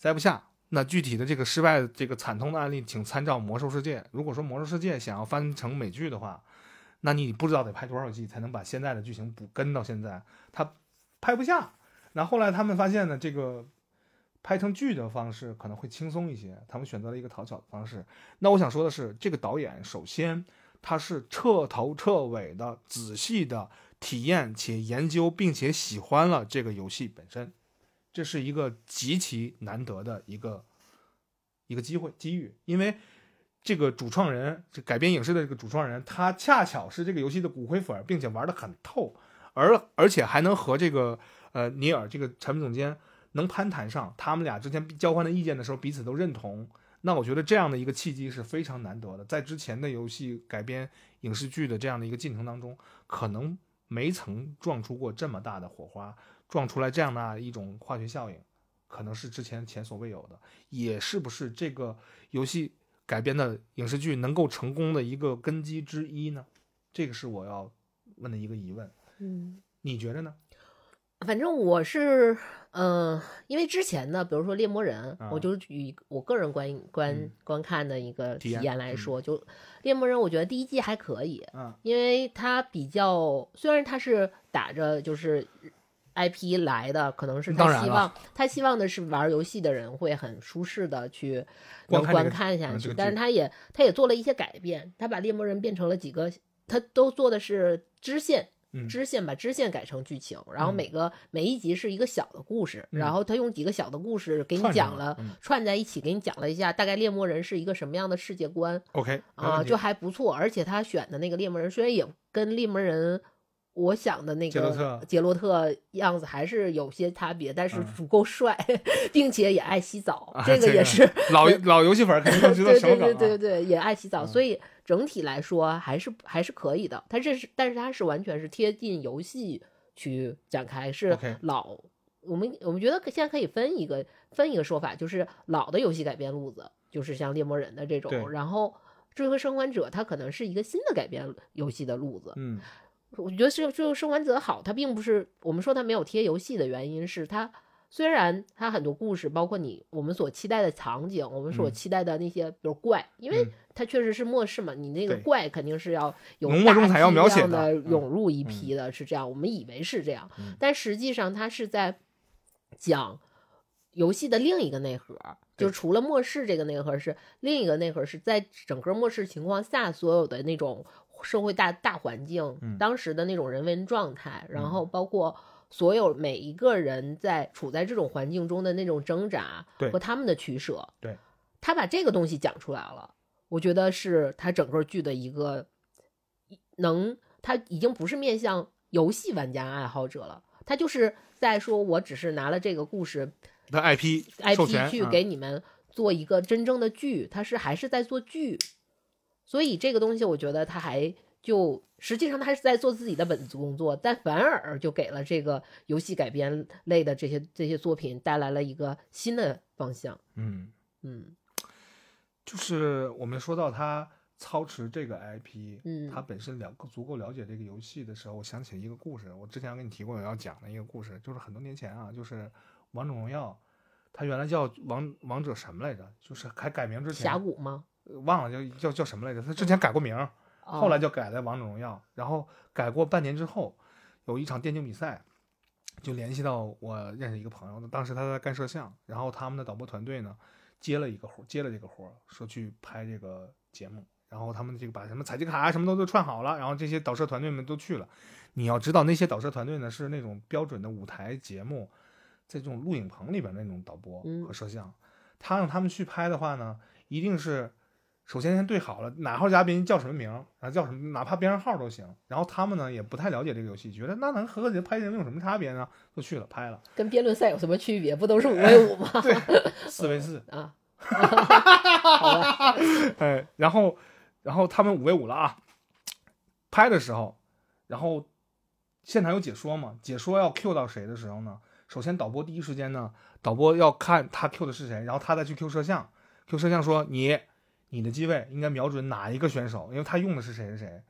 塞不下。那具体的这个失败这个惨痛的案例，请参照《魔兽世界》。如果说《魔兽世界》想要翻成美剧的话，那你不知道得拍多少季才能把现在的剧情补跟到现在，他拍不下。那后来他们发现呢，这个拍成剧的方式可能会轻松一些，他们选择了一个讨巧的方式。那我想说的是，这个导演首先他是彻头彻尾的、仔细的体验且研究，并且喜欢了这个游戏本身，这是一个极其难得的一个一个机会机遇，因为这个主创人，这改编影视的这个主创人，他恰巧是这个游戏的骨灰粉，并且玩的很透，而而且还能和这个呃尼尔这个产品总监能攀谈上，他们俩之前交换的意见的时候，彼此都认同。那我觉得这样的一个契机是非常难得的，在之前的游戏改编影视剧的这样的一个进程当中，可能没曾撞出过这么大的火花，撞出来这样的一种化学效应，可能是之前前所未有的，也是不是这个游戏改编的影视剧能够成功的一个根基之一呢？这个是我要问的一个疑问，嗯，你觉得呢？反正我是，嗯、因为之前呢，比如说《猎魔人》啊我就以我个人观观、嗯观看的一个体验来说，就《猎魔人》，我觉得第一季还可以，嗯因为它比较，虽然它是打着就是 IP 来的，可能是他希望他希望的是玩游戏的人会很舒适的去能观观看这个看下去，嗯这个剧但是他也他也做了一些改变，他把猎魔人变成了几个，他都做的是支线。嗯支线把支线改成剧情，然后嗯每个、每一集是一个小的故事，嗯然后他用几个小的故事给你讲了，串在一起给你讲了一下大概猎魔人是一个什么样的世界观，，OK 啊，就还不错。而且他选的那个猎魔人，虽然也跟猎魔人我想的那个杰洛特样子还是有些差别，但是嗯足够帅，并且也爱洗澡，啊这个也是老老游戏粉肯定都知道对对什么梗啊。对对对，也爱洗澡，嗯所以整体来说还是还是可以的。它这是，但是它是完全是贴近游戏去展开，是老我们我们觉得现在可以分一个分一个说法，就是老的游戏改编路子，就是像猎魔人的这种，然后追和生还者它可能是一个新的改编游戏的路子。嗯我觉得这这个生还者好，它并不是我们说它没有贴游戏的原因是它虽然它很多故事，包括你我们所期待的场景，我们所嗯。期待的那些，比如怪，因为嗯。它确实是末世嘛，你那个怪肯定是要有浓墨重大彩要描写的涌入一批的，是这样，我们以为是这样，嗯。但实际上它是在讲游戏的另一个内核，就除了末世这个内核是另一个内核是在整个末世情况下所有的那种社会大大环境，嗯。当时的那种人文状态，然后包括所有每一个人在处在这种环境中的那种挣扎和他们的取舍，对，他把这个东西讲出来了，我觉得是他整个剧的一个能，他已经不是面向游戏玩家爱好者了，他就是在说我只是拿了这个故事的 IP 授 IP 去给你们做一个真正的剧，他是还是在做剧，所以这个东西我觉得他还就实际上他还是在做自己的本职工作，但反而就给了这个游戏改编类的这些这些作品带来了一个新的方向。嗯，嗯就是我们说到他操持这个 IP，嗯他本身了足够了解这个游戏的时候，我想起一个故事，我之前跟你提过我要讲的一个故事，就是很多年前啊，就是王者荣耀，它原来叫王王者什么来着？就是还改名之前峡谷吗？呃忘了叫叫叫什么来着？他之前改过名后来就改在王者荣耀，然后改过半年之后，有一场电竞比赛，就联系到我认识一个朋友，当时他在干摄像，然后他们的导播团队呢接了一个活，接了这个活儿，说去拍这个节目，然后他们这个把什么采集卡啊什么都都串好了，然后这些导摄团队们都去了。你要知道，那些导摄团队呢是那种标准的舞台节目，在这种录影棚里边那种导播嗯和摄像，他让他们去拍的话呢，一定是首先先对好了哪号嘉宾叫什么名儿，然后叫什么，哪怕编上号都行。然后他们呢也不太了解这个游戏，觉得那能和这拍节目有什么差别呢？就去了拍了，跟辩论赛有什么区别？不都是五 v 五吗？对，四 v 四，啊，好吧，哎，然后然后他们五 v 五了啊，拍的时候，然后现场有解说嘛，解说要 Q 到谁的时候呢？首先导播第一时间呢，导播要看他 Q 的是谁，然后他再去 Q 摄像，Q 摄像说你你的机位应该瞄准哪一个选手，因为他用的是谁谁谁。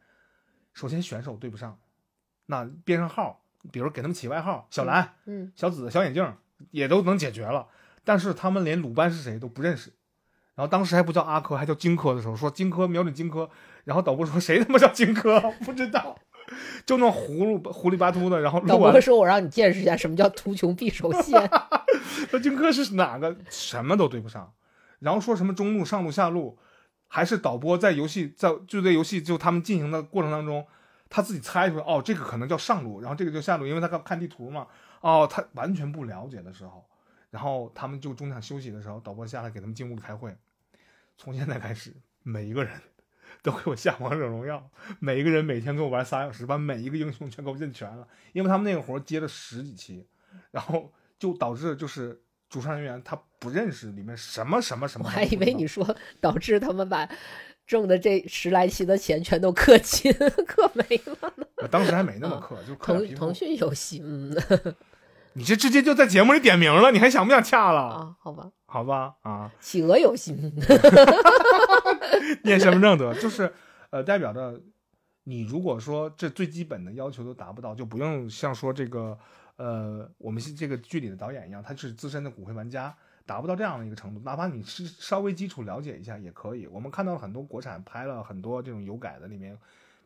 首先选手对不上，那编上号，比如给他们起外号，小蓝、嗯，小紫、小眼镜也都能解决了，但是他们连鲁班是谁都不认识。然后当时还不叫阿珂，还叫荆轲的时候，说荆轲瞄准荆轲，然后导播说谁他妈叫荆轲？不知道，就那葫芦糊里巴秃的，然后录完导播说：“我让你见识一下什么叫图穷匕首现。说荆轲是哪个，什么都对不上。然后说什么中路、上路、下路，还是导播在游戏在就在游戏就他们进行的过程当中，他自己猜出来，哦，这个可能叫上路，然后这个叫下路，因为他看地图嘛，哦，他完全不了解的时候，然后他们就中场休息的时候，导播下来给他们进屋里开会，从现在开始，每一个人 都给我下王者荣耀，每一个人每天给我玩仨小时，把每一个英雄全给我认全了，因为他们那个活接了十几期，然后就导致就是主创人员他不认识里面什么什么什”么，我还以为你说导致他们把挣的这十来期的钱全都氪金氪没了呢。我当时还没那么氪，就腾腾讯游戏，嗯 你这直接就在节目里点名了，你还想不想掐了？啊，好吧，好吧，啊，企鹅游戏，嗯验身份证得就是，呃，代表着你如果说这最基本的要求都达不到，就不用像说这个，呃，我们是这个剧里的导演一样，他是资深的骨灰玩家，达不到这样的一个程度，哪怕你是稍微基础了解一下也可以。我们看到了很多国产拍了很多这种有改的里面，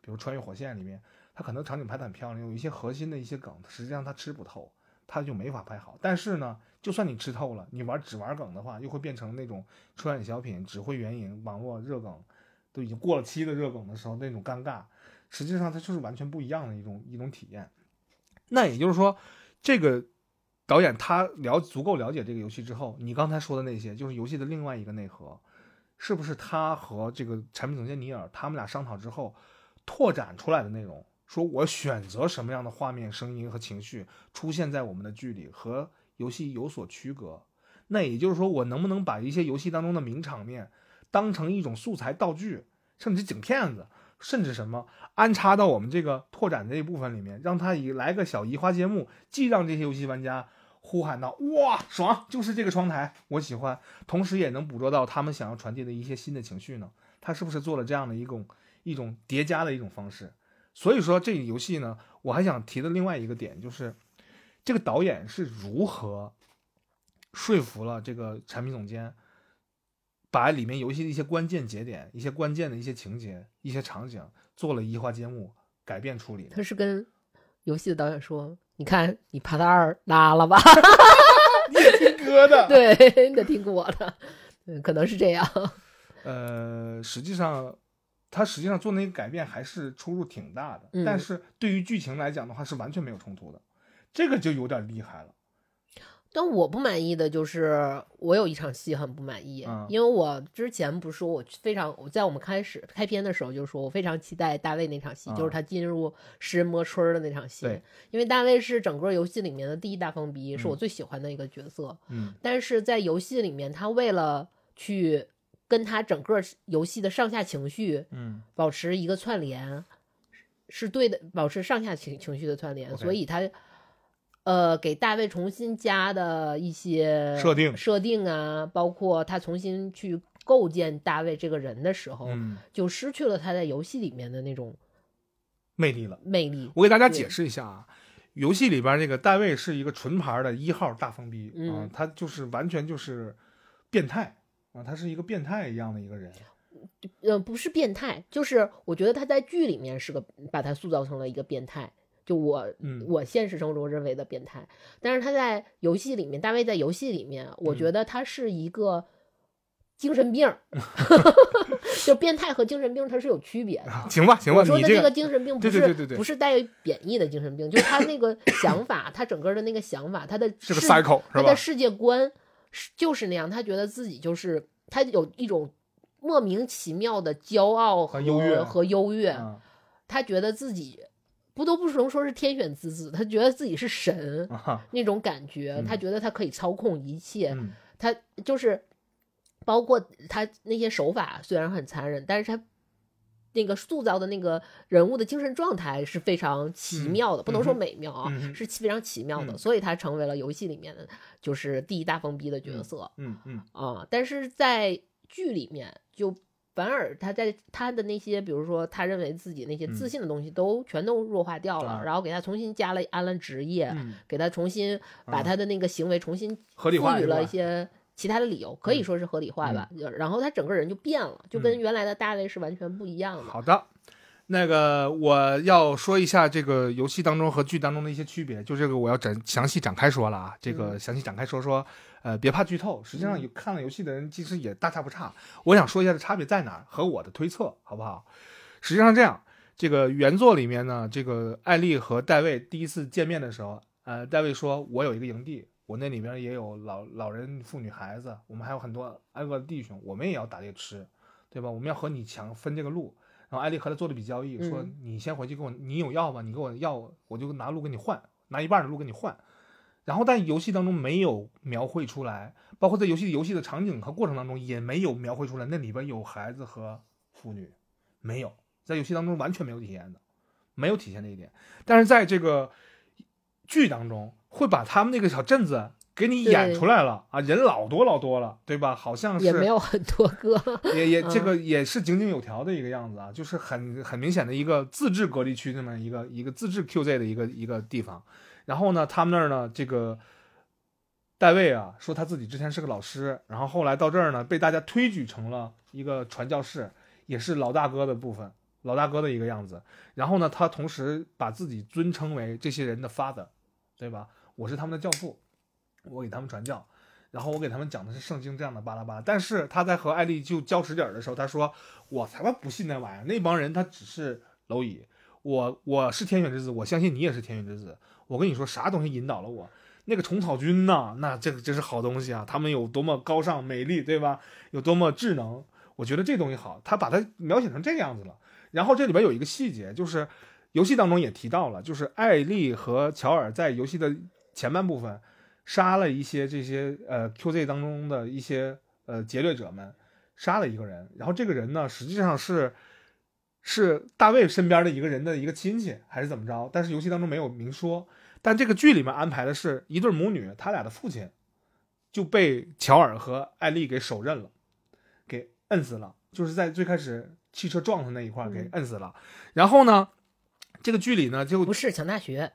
比如《穿越火线》里面，它可能场景拍得很漂亮，有一些核心的一些梗，实际上它吃不透，它就没法拍好。但是呢，就算你吃透了，你玩只玩梗的话，又会变成那种出演小品、只会援引网络热梗，都已经过了期的热梗的时候那种尴尬，实际上它就是完全不一样的一种一种体验。那也就是说，这个导演他了足够了解这个游戏之后，你刚才说的那些，就是游戏的另外一个内核，是不是他和这个产品总监尼尔他们俩商讨之后拓展出来的内容？说我选择什么样的画面、声音和情绪出现在我们的剧里，和游戏有所区隔。那也就是说，我能不能把一些游戏当中的名场面当成一种素材道具，甚至景片子，甚至什么安插到我们这个拓展这一部分里面，让它以来个小移花接木，既让这些游戏玩家呼喊到哇爽，就是这个窗台，我喜欢，同时也能捕捉到他们想要传递的一些新的情绪呢？他是不是做了这样的一种一种叠加的一种方式？所以说这个游戏呢，我还想提的另外一个点就是，这个导演是如何说服了这个产品总监，把里面游戏的一些关键节点、一些关键的一些情节、一些场景做了移花接木改变处理。他是跟游戏的导演说：“你看，你帕达二拉了吧？你也听哥的，对，你得听我的，嗯，可能是这样。呃，实际上。”他实际上做那个改变还是出入挺大的，但是对于剧情来讲的话是完全没有冲突的，这个就有点厉害了。但我不满意的就是我有一场戏很不满意，因为我之前不是说我非常我在我们开始开篇的时候就说我非常期待大卫那场戏，就是他进入食人魔村的那场戏，因为大卫是整个游戏里面的第一大疯逼，是我最喜欢的一个角色。嗯，但是在游戏里面，他为了去。跟他整个游戏的上下情绪，嗯，保持一个串联，是对的，保持上下情情绪的串联。所以他，呃，给大卫重新加的一些设定设定啊，包括他重新去构建大卫这个人的时候，就失去了他在游戏里面的那种魅力了。魅力，我给大家解释一下啊，游戏里边这个大卫是一个纯牌的一号大疯逼啊，他就是完全就是变态。啊，他是一个变态一样的一个人，呃，不是变态，就是我觉得他在剧里面是个把他塑造成了一个变态，就我，嗯，我现实生活中认为的变态，但是他在游戏里面，大卫在游戏里面，我觉得他是一个精神病，就变态和精神病它是有区别的。行吧，行吧，我说的这个精神病不是不是带有贬义的精神病，就是他那个想法，他整个的那个想法，他的 是个 cycle，他的世界观。是就是那样，他觉得自己就是他有一种莫名其妙的骄傲和优越和优越，他觉得自己不都不能说是天选之子，他觉得自己是神那种感觉，他觉得他可以操控一切，他就是包括他那些手法虽然很残忍，但是他。那个塑造的那个人物的精神状态是非常奇妙的，不能说美妙啊，是非常奇妙的，所以他成为了游戏里面的就是第一大疯逼的角色。嗯嗯啊，但是在剧里面就反而他在他的那些，比如说他认为自己那些自信的东西都全都弱化掉了，然后给他重新加了安了职业，给他重新把他的那个行为重新赋予了一些。其他的理由可以说是合理化吧，然后他整个人就变了，就跟原来的大卫是完全不一样的。好的，那个我要说一下这个游戏当中和剧当中的一些区别，就这个我要展详细展开说了啊，这个详细展开说说，呃，别怕剧透，实际上有看了游戏的人其实也大差不差。我想说一下的差别在哪儿和我的推测好不好？实际上这样，这个原作里面呢，这个艾丽和戴维第一次见面的时候，呃，戴维说：“我有一个营地。”我那里面也有老老人、妇女、孩子，我们还有很多挨饿的弟兄，我们也要打猎吃，对吧？我们要和你抢分这个路。然后艾丽和他做了笔交易，说你先回去给我，你有药吗？你给我药，我就拿路给你换，拿一半的路给你换。然后在游戏当中没有描绘出来，包括在游戏游戏的场景和过程当中也没有描绘出来，那里边有孩子和妇女，没有在游戏当中完全没有体现的，没有体现这一点。但是在这个剧当中。会把他们那个小镇子给你演出来了啊，人老多老多了，对吧？好像是也没有很多个，也也 这个也是井井有条的一个样子啊，就是很很明显的一个自治隔离区这么一个一个自治 QZ 的一个一个地方。然后呢，他们那儿呢，这个戴维啊说他自己之前是个老师，然后后来到这儿呢被大家推举成了一个传教士，也是老大哥的部分，老大哥的一个样子。然后呢，他同时把自己尊称为这些人的 father，对吧？我是他们的教父，我给他们传教，然后我给他们讲的是圣经这样的巴拉巴。但是他在和艾丽就交实底儿的时候，他说：“我才不信那玩意儿，那帮人他只是蝼蚁。我我是天选之子，我相信你也是天选之子。我跟你说，啥东西引导了我？那个虫草军呐，那这个真是好东西啊！他们有多么高尚美丽，对吧？有多么智能？我觉得这东西好，他把它描写成这个样子了。然后这里边有一个细节，就是游戏当中也提到了，就是艾丽和乔尔在游戏的。前半部分杀了一些这些呃 QZ 当中的一些呃劫掠者们，杀了一个人，然后这个人呢实际上是是大卫身边的一个人的一个亲戚还是怎么着？但是游戏当中没有明说。但这个剧里面安排的是一对母女，他俩的父亲就被乔尔和艾丽给手刃了，给摁死了，就是在最开始汽车撞他那一块给嗯摁死了。然后呢，这个剧里呢就不是抢大学，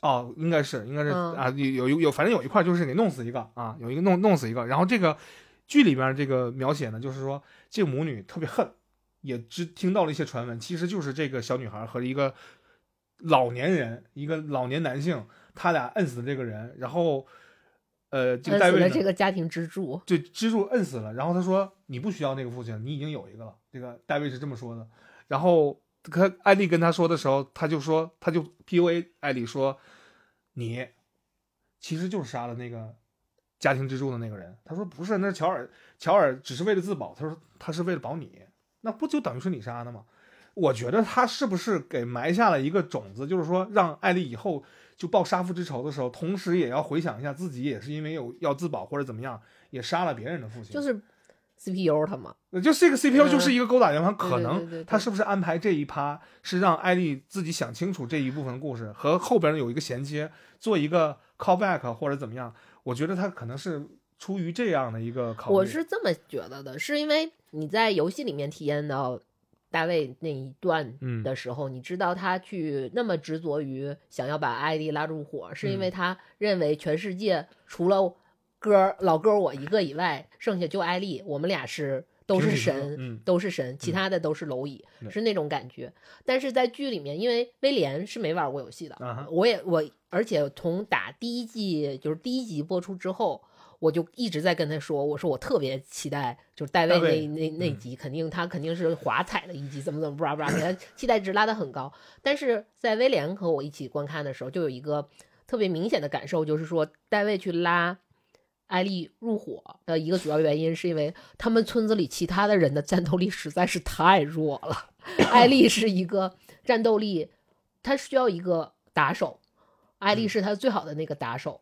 哦，应该是应该是、嗯啊，有有有，反正有一块就是给弄死一个啊，有一个弄弄死一个。然后这个剧里边这个描写呢，就是说这个母女特别恨，也知听到了一些传闻，其实就是这个小女孩和一个老年人，一个老年男性，他俩摁死的这个人，然后呃，这个摁死了戴维呢这个家庭支柱。对支柱摁死了。然后他说你不需要那个父亲，你已经有一个了。这个戴维是这么说的。然后他艾丽跟他说的时候，他就说他就 PUA 艾丽说你其实就是杀了那个家庭支柱的那个人。他说不是，那是乔尔，乔尔只是为了自保。他说他是为了保你，那不就等于是你杀的吗？我觉得他是不是给埋下了一个种子，就是说让艾丽以后就报杀父之仇的时候，同时也要回想一下自己也是因为有要自保或者怎么样，也杀了别人的父亲。就是 CPU 他嘛，呃就这个 CPU 嗯就是一个勾打圆盘，可能他是不是安排这一趴是让艾丽自己想清楚这一部分故事和后边有一个衔接，做一个 callback 或者怎么样？我觉得他可能是出于这样的一个考虑。我是这么觉得的，是因为你在游戏里面体验到大卫那一段嗯。的时候，你知道他去那么执着于想要把艾丽拉入伙，是因嗯。为他认为全世界除了哥老哥我一个以外，剩下就艾丽，我们俩是都是神，嗯。都是神，其他的都是蝼蚁，对。是那种感觉。但是在剧里面，因为威廉是没玩过游戏的，啊我也我，而且从打第一季就是第一集播出之后，我就一直在跟他说，我说我特别期待，就是戴维那那那嗯集，肯定他肯定是华彩的一集，怎么怎么不拉不拉，给他 期待值拉得很高。但是在威廉和我一起观看的时候，就有一个特别明显的感受，就是说戴维去拉。艾丽入伙的一个主要原因是因为他们村子里其他的人的战斗力实在是太弱了。艾丽是一个战斗力，她需要一个打手，艾丽是她最好的那个打手，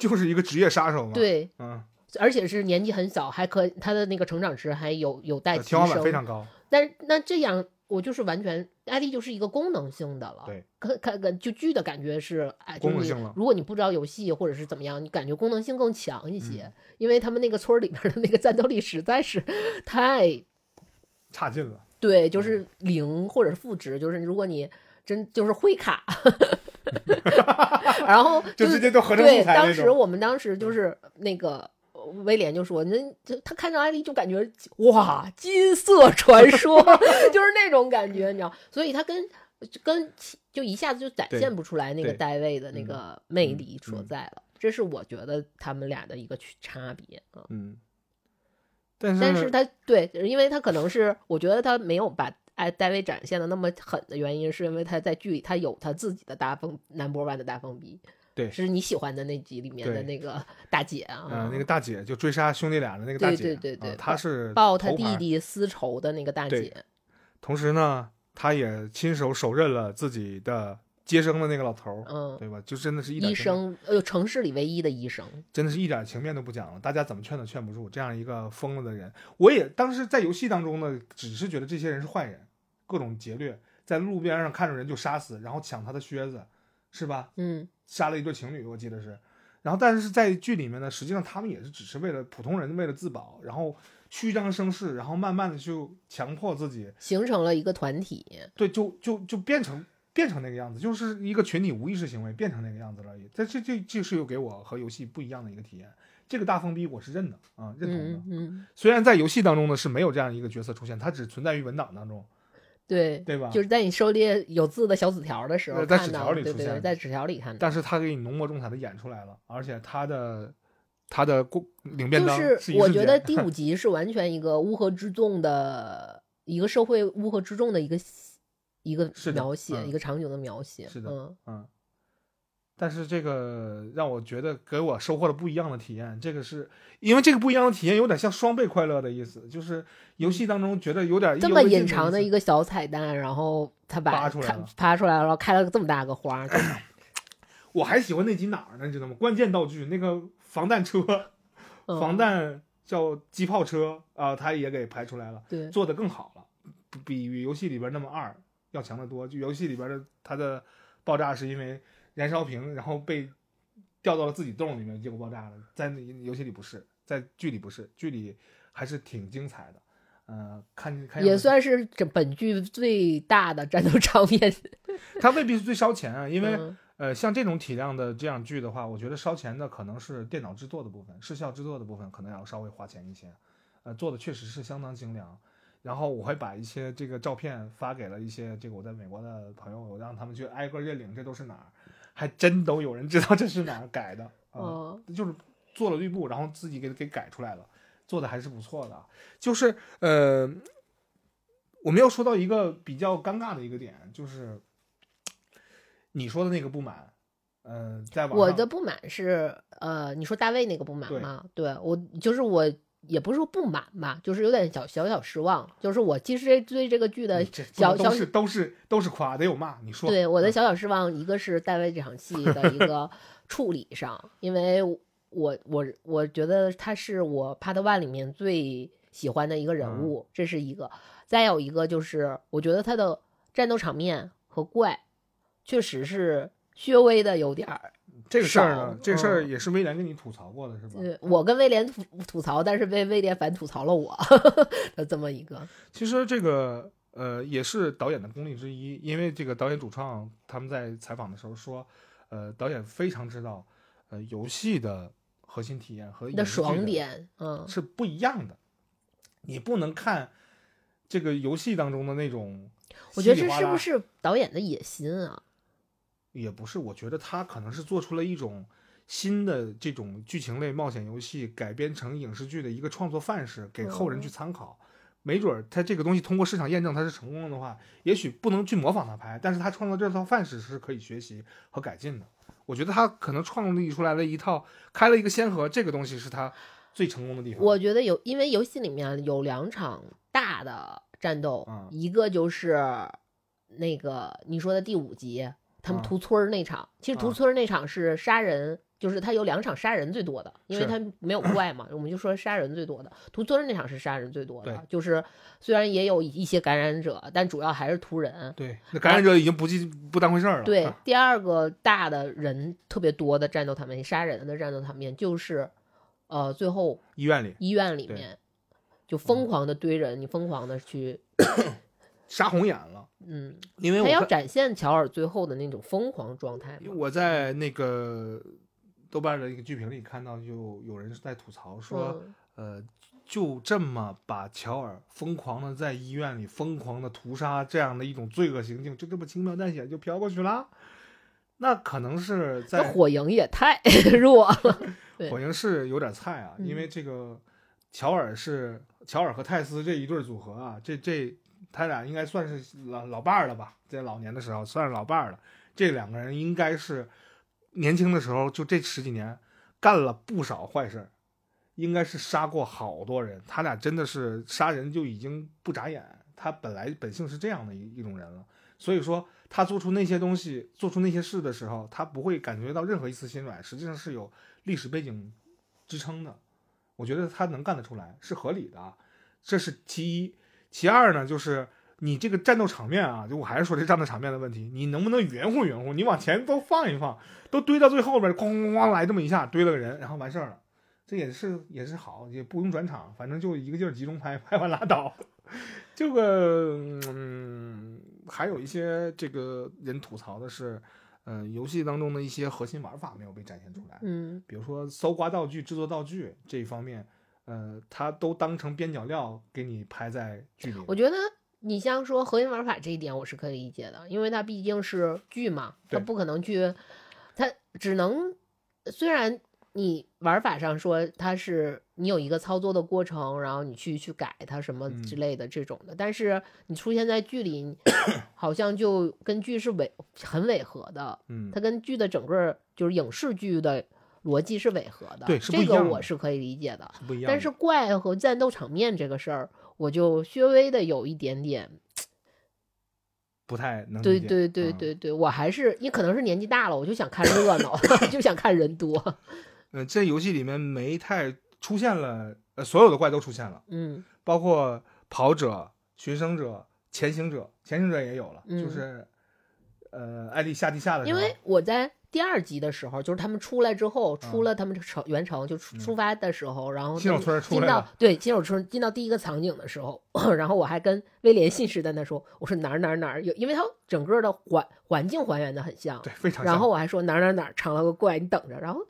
就是一个职业杀手嘛。，对，嗯，而且是年纪很小，还可他的那个成长值还有有待提天花板升。非常高。但是那这样，我就是完全艾丽就是一个功能性的了。对，看看看就剧的感觉是，功能性了如果你不知道游戏或者是怎么样，你感觉功能性更强一些，嗯因为他们那个村里边的那个战斗力实在是太 差劲了。对，嗯就是零或者是负值，就是如果你真就是会卡，然后就直接都合成对，素材那当时我们当时就是那个呃威廉就说，那就他看到艾丽就感觉哇，金色传说 就是那种感觉，你知道，所以他跟跟就一下子就展现不出来那个对戴维的那嗯个魅嗯力所嗯在了。这是我觉得他们俩的一个区差别啊。嗯，但是但是他对，因为他可能是我觉得他没有把艾戴维展现的那么狠的原因，是因为他在剧里他有他自己的大疯 number one 的大疯逼，对是你喜欢的那集里面的那个大姐啊，嗯、那个大姐就追杀兄弟俩的那个大姐，对对对对她是抱他弟弟私仇的那个大姐，同时呢，她也亲手手刃了自己的接生的那个老头儿，嗯，对吧？就真的是一点医，生，呃，城市里唯一的医生，真的是一点情面都不讲了，大家怎么劝都劝不住这样一个疯了的人。我也当时在游戏当中呢，只是觉得这些人是坏人，各种劫掠，在路边上看着人就杀死，然后抢他的靴子，是吧？嗯，杀了一对情侣，我记得是。然后，但是在剧里面呢，实际上他们也是只是为了普通人为了自保，然后虚张声势，然后慢慢的就强迫自己，形成了一个团体，对，就就就变成变成那个样子，就是一个群体无意识行为变成那个样子了而已。这这这这是又给我和游戏不一样的一个体验。这个大封逼我是认的啊，认同的。嗯嗯，虽然在游戏当中呢是没有这样一个角色出现，它只存在于文档当中，对。对吧？就是在你收猎有字的小纸条的时候呃在，纸条里对对对，在纸条里看到。但是他给你浓墨重彩的演出来了，而且他的他的过领便就当是我觉得第 五集是完全一个乌合之众的一个社会乌合之众的一个一个描写，嗯一个场景的描写。是的嗯，嗯，但是这个让我觉得给我收获了不一样的体验。这个是因为这个不一样的体验有点像双倍快乐的意思，就是游戏当中觉得有点这么隐。藏的一个小彩蛋，然后他把开扒出来了扒出来了，然后开了个这么大个花，就 我还喜欢那集哪儿呢？你知道吗？关键道具那个防弹车，嗯防弹叫机炮车啊、他也给排出来了，对，做的更好了，比比游戏里边那么二要强得多。就游戏里边的它的爆炸是因为燃烧瓶，然后被掉到了自己洞里面，结果爆炸了。在那游戏里不是，在剧里不是，剧里还是挺精彩的。呃，看看也算是这本剧最大的战斗场面。它未必是最烧钱啊，因为、嗯呃，像这种体量的这样剧的话，我觉得烧钱的可能是电脑制作的部分，视效制作的部分可能要稍微花钱一些。呃，做的确实是相当精良。然后我会把一些这个照片发给了一些这个我在美国的朋友，我让他们去挨个认领这都是哪儿，还真都有人知道这是哪儿改的啊、哦就是做了绿布，然后自己给给改出来了，做的还是不错的。就是呃，我们要说到一个比较尴尬的一个点，就是你说的那个不满，呃，在我的不满是，呃，你说大卫那个不满对吗？对我就是我也不是说不满吧，就是有点小小小失望。就是我其实对这个剧的小小都是都是都是夸，得有骂。你说对我的嗯小小失望，一个是大卫这场戏的一个 处理上，因为我我我觉得他是我 Part One 里面最喜欢的一个人嗯物，这是一个。再有一个就是，我觉得他的战斗场面和怪，确实是稍微的有点儿。这个事儿呢，这个事儿嗯也是威廉跟你吐槽过的，是吧？对我跟威廉吐吐槽，但是被威廉反吐槽了我的 这么一个。其实这个呃也是导演的功力之一，因为这个导演主创他们在采访的时候说，呃，导演非常知道，呃，游戏的核心体验和你的爽点，嗯，是不一样的，你不能看这个游戏当中的那种我觉得这是不是导演的野心啊？也不是，我觉得他可能是做出了一种新的这种剧情类冒险游戏改编成影视剧的一个创作范式，给后人去参考。没准儿他这个东西通过市场验证它是成功的话，也许不能去模仿他拍，但是他创造这套范式是可以学习和改进的。我觉得他可能创立出来了一套，开了一个先河，这个东西是他最成功的地方。我觉得有，因为游戏里面有两场大的战斗，嗯一个就是那个你说的第五集，他们啊屠村儿那场。其实屠啊村儿那场是杀人，就是他有两场杀人最多的，因为他没有怪嘛，我们就说杀人最多的。屠村儿那场是杀人最多的，就是虽然也有一些感染者，但主要还是屠人。对，那感染者已经不记不当回事儿了。对啊，第二个大的人特别多的战斗场面，杀人的战斗场面就是，呃，最后医院里医院里面就疯狂的堆人，你疯狂的去，杀红眼了，嗯，因为我要展现乔尔最后的那种疯狂状态。我在那个豆瓣的一个剧评里看到，就有人在吐槽说，嗯呃，就这么把乔尔疯狂的在医院里疯狂的屠杀这样的一种罪恶行径，就这么轻描淡写就飘过去了，那可能是在火影也太 弱了。火影是有点菜啊，因为这个乔尔是乔尔和泰斯这一对组合啊，这这他俩应该算是老老伴儿了吧，在老年的时候算是老伴儿了。这两个人应该是年轻的时候就这十几年干了不少坏事儿，应该是杀过好多人。他俩真的是杀人就已经不眨眼，他本来本性是这样的一一种人了。所以说，他做出那些东西、做出那些事的时候，他不会感觉到任何一丝心软，实际上是有历史背景支撑的。我觉得他能干得出来，是合理的，这是其一。其二呢，就是你这个战斗场面啊，就我还是说这战斗场面的问题，你能不能圆乎圆乎？你往前都放一放，都堆到最后边，哐哐哐来这么一下，堆了个人，然后完事儿了，这也是也是好，也不用转场，反正就一个劲儿集中拍，拍完拉倒。这个嗯，还有一些这个人吐槽的是，嗯、游戏当中的一些核心玩法没有被展现出来。嗯比如说搜刮道具、制作道具这一方面，呃，它都当成边角料给你排在剧里。我觉得你像说核心玩法这一点，我是可以理解的，因为它毕竟是剧嘛，它不可能去，它只能虽然你玩法上说它是你有一个操作的过程，然后你去去改它什么嗯之类的这种的，但是你出现在剧里，好像就跟剧是违很违和的，嗯，它跟剧的整个就是影视剧的逻辑是违和的，对是不这个一样的我是可以理解的。是不一样的。但是怪和战斗场面这个事儿，我就稍微的有一点点，不太能理解对对对嗯对对，我还是你可能是年纪大了，我就想看热闹，就想看人多。呃，这游戏里面没太出现了，呃，所有的怪都出现了，嗯包括跑者、寻生者、潜行者，潜行者也有了，嗯就是呃，艾丽下地下的时候，因为我在第二集的时候，就是他们出来之后，出了他们城原城就出出发的时候，然后新手村出进到来，对新手村进到第一个场景的时候，然后我还跟威廉信誓旦旦说，我说哪儿哪儿哪儿有，因为它整个的环环境还原的很像，对，非常。然后我还说哪儿哪儿哪儿藏了个怪，你等着。然后，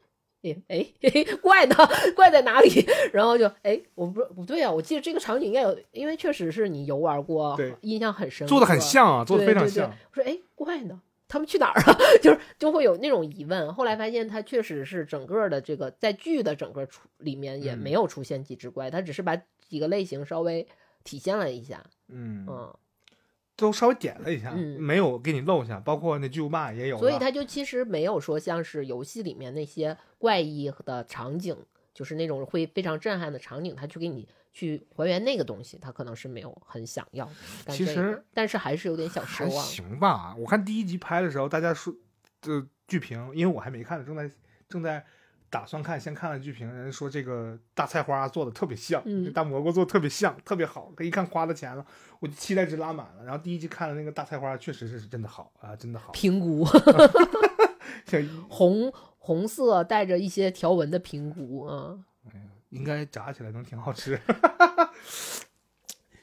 哎哎 怪呢？怪在哪里？然后就哎，我不不对啊，我记得这个场景应该有，因为确实是你游玩过对，印象很深刻，做的很像啊，做的非常像。我说哎，怪呢？他们去哪儿了？就是就会有那种疑问。后来发现他确实是整个的这个在剧的整个出里面也嗯没有出现几只怪，他只是把几个类型稍微体现了一下。嗯，嗯，都稍微点了一下，嗯没有给你漏下，包括那巨无霸也有。所以他就其实没有说像是游戏里面那些怪异的场景，就是那种会非常震撼的场景，他去给你去还原那个东西，他可能是没有很想要其实但是还是有点小失望。行吧。我看第一集拍的时候，大家说这剧评，因为我还没看，正在正在打算看，先看了剧评，人家说这个大菜花做的特别像，嗯这大蘑菇做的特别像，特别好，一看花了钱了，我就期待值拉满了。然后第一集看了那个大菜花，确实是真的好啊，真的好。评估这 红红色带着一些条纹的评估啊，应该炸起来能挺好吃。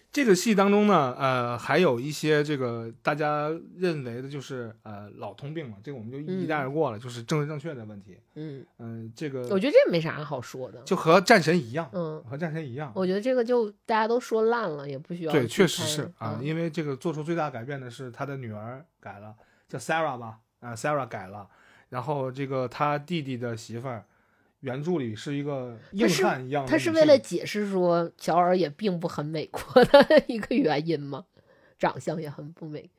这个戏当中呢，呃，还有一些这个大家认为的就是呃老通病嘛，这个我们就一嗯带而过了，就是政治正确的问题。嗯，嗯、这个我觉得这没啥好说的。就和战神一样，嗯，和战神一样。我觉得这个就大家都说烂了，也不需要对，确实是啊，嗯因为这个做出最大改变的是他的女儿改了，叫 Sarah 吧，啊，Sarah 改了，然后这个他弟弟的媳妇儿，原著里是一个硬是汉一样他是为了解释说乔尔也并不很美国 的一个原因吗？长相也很不美，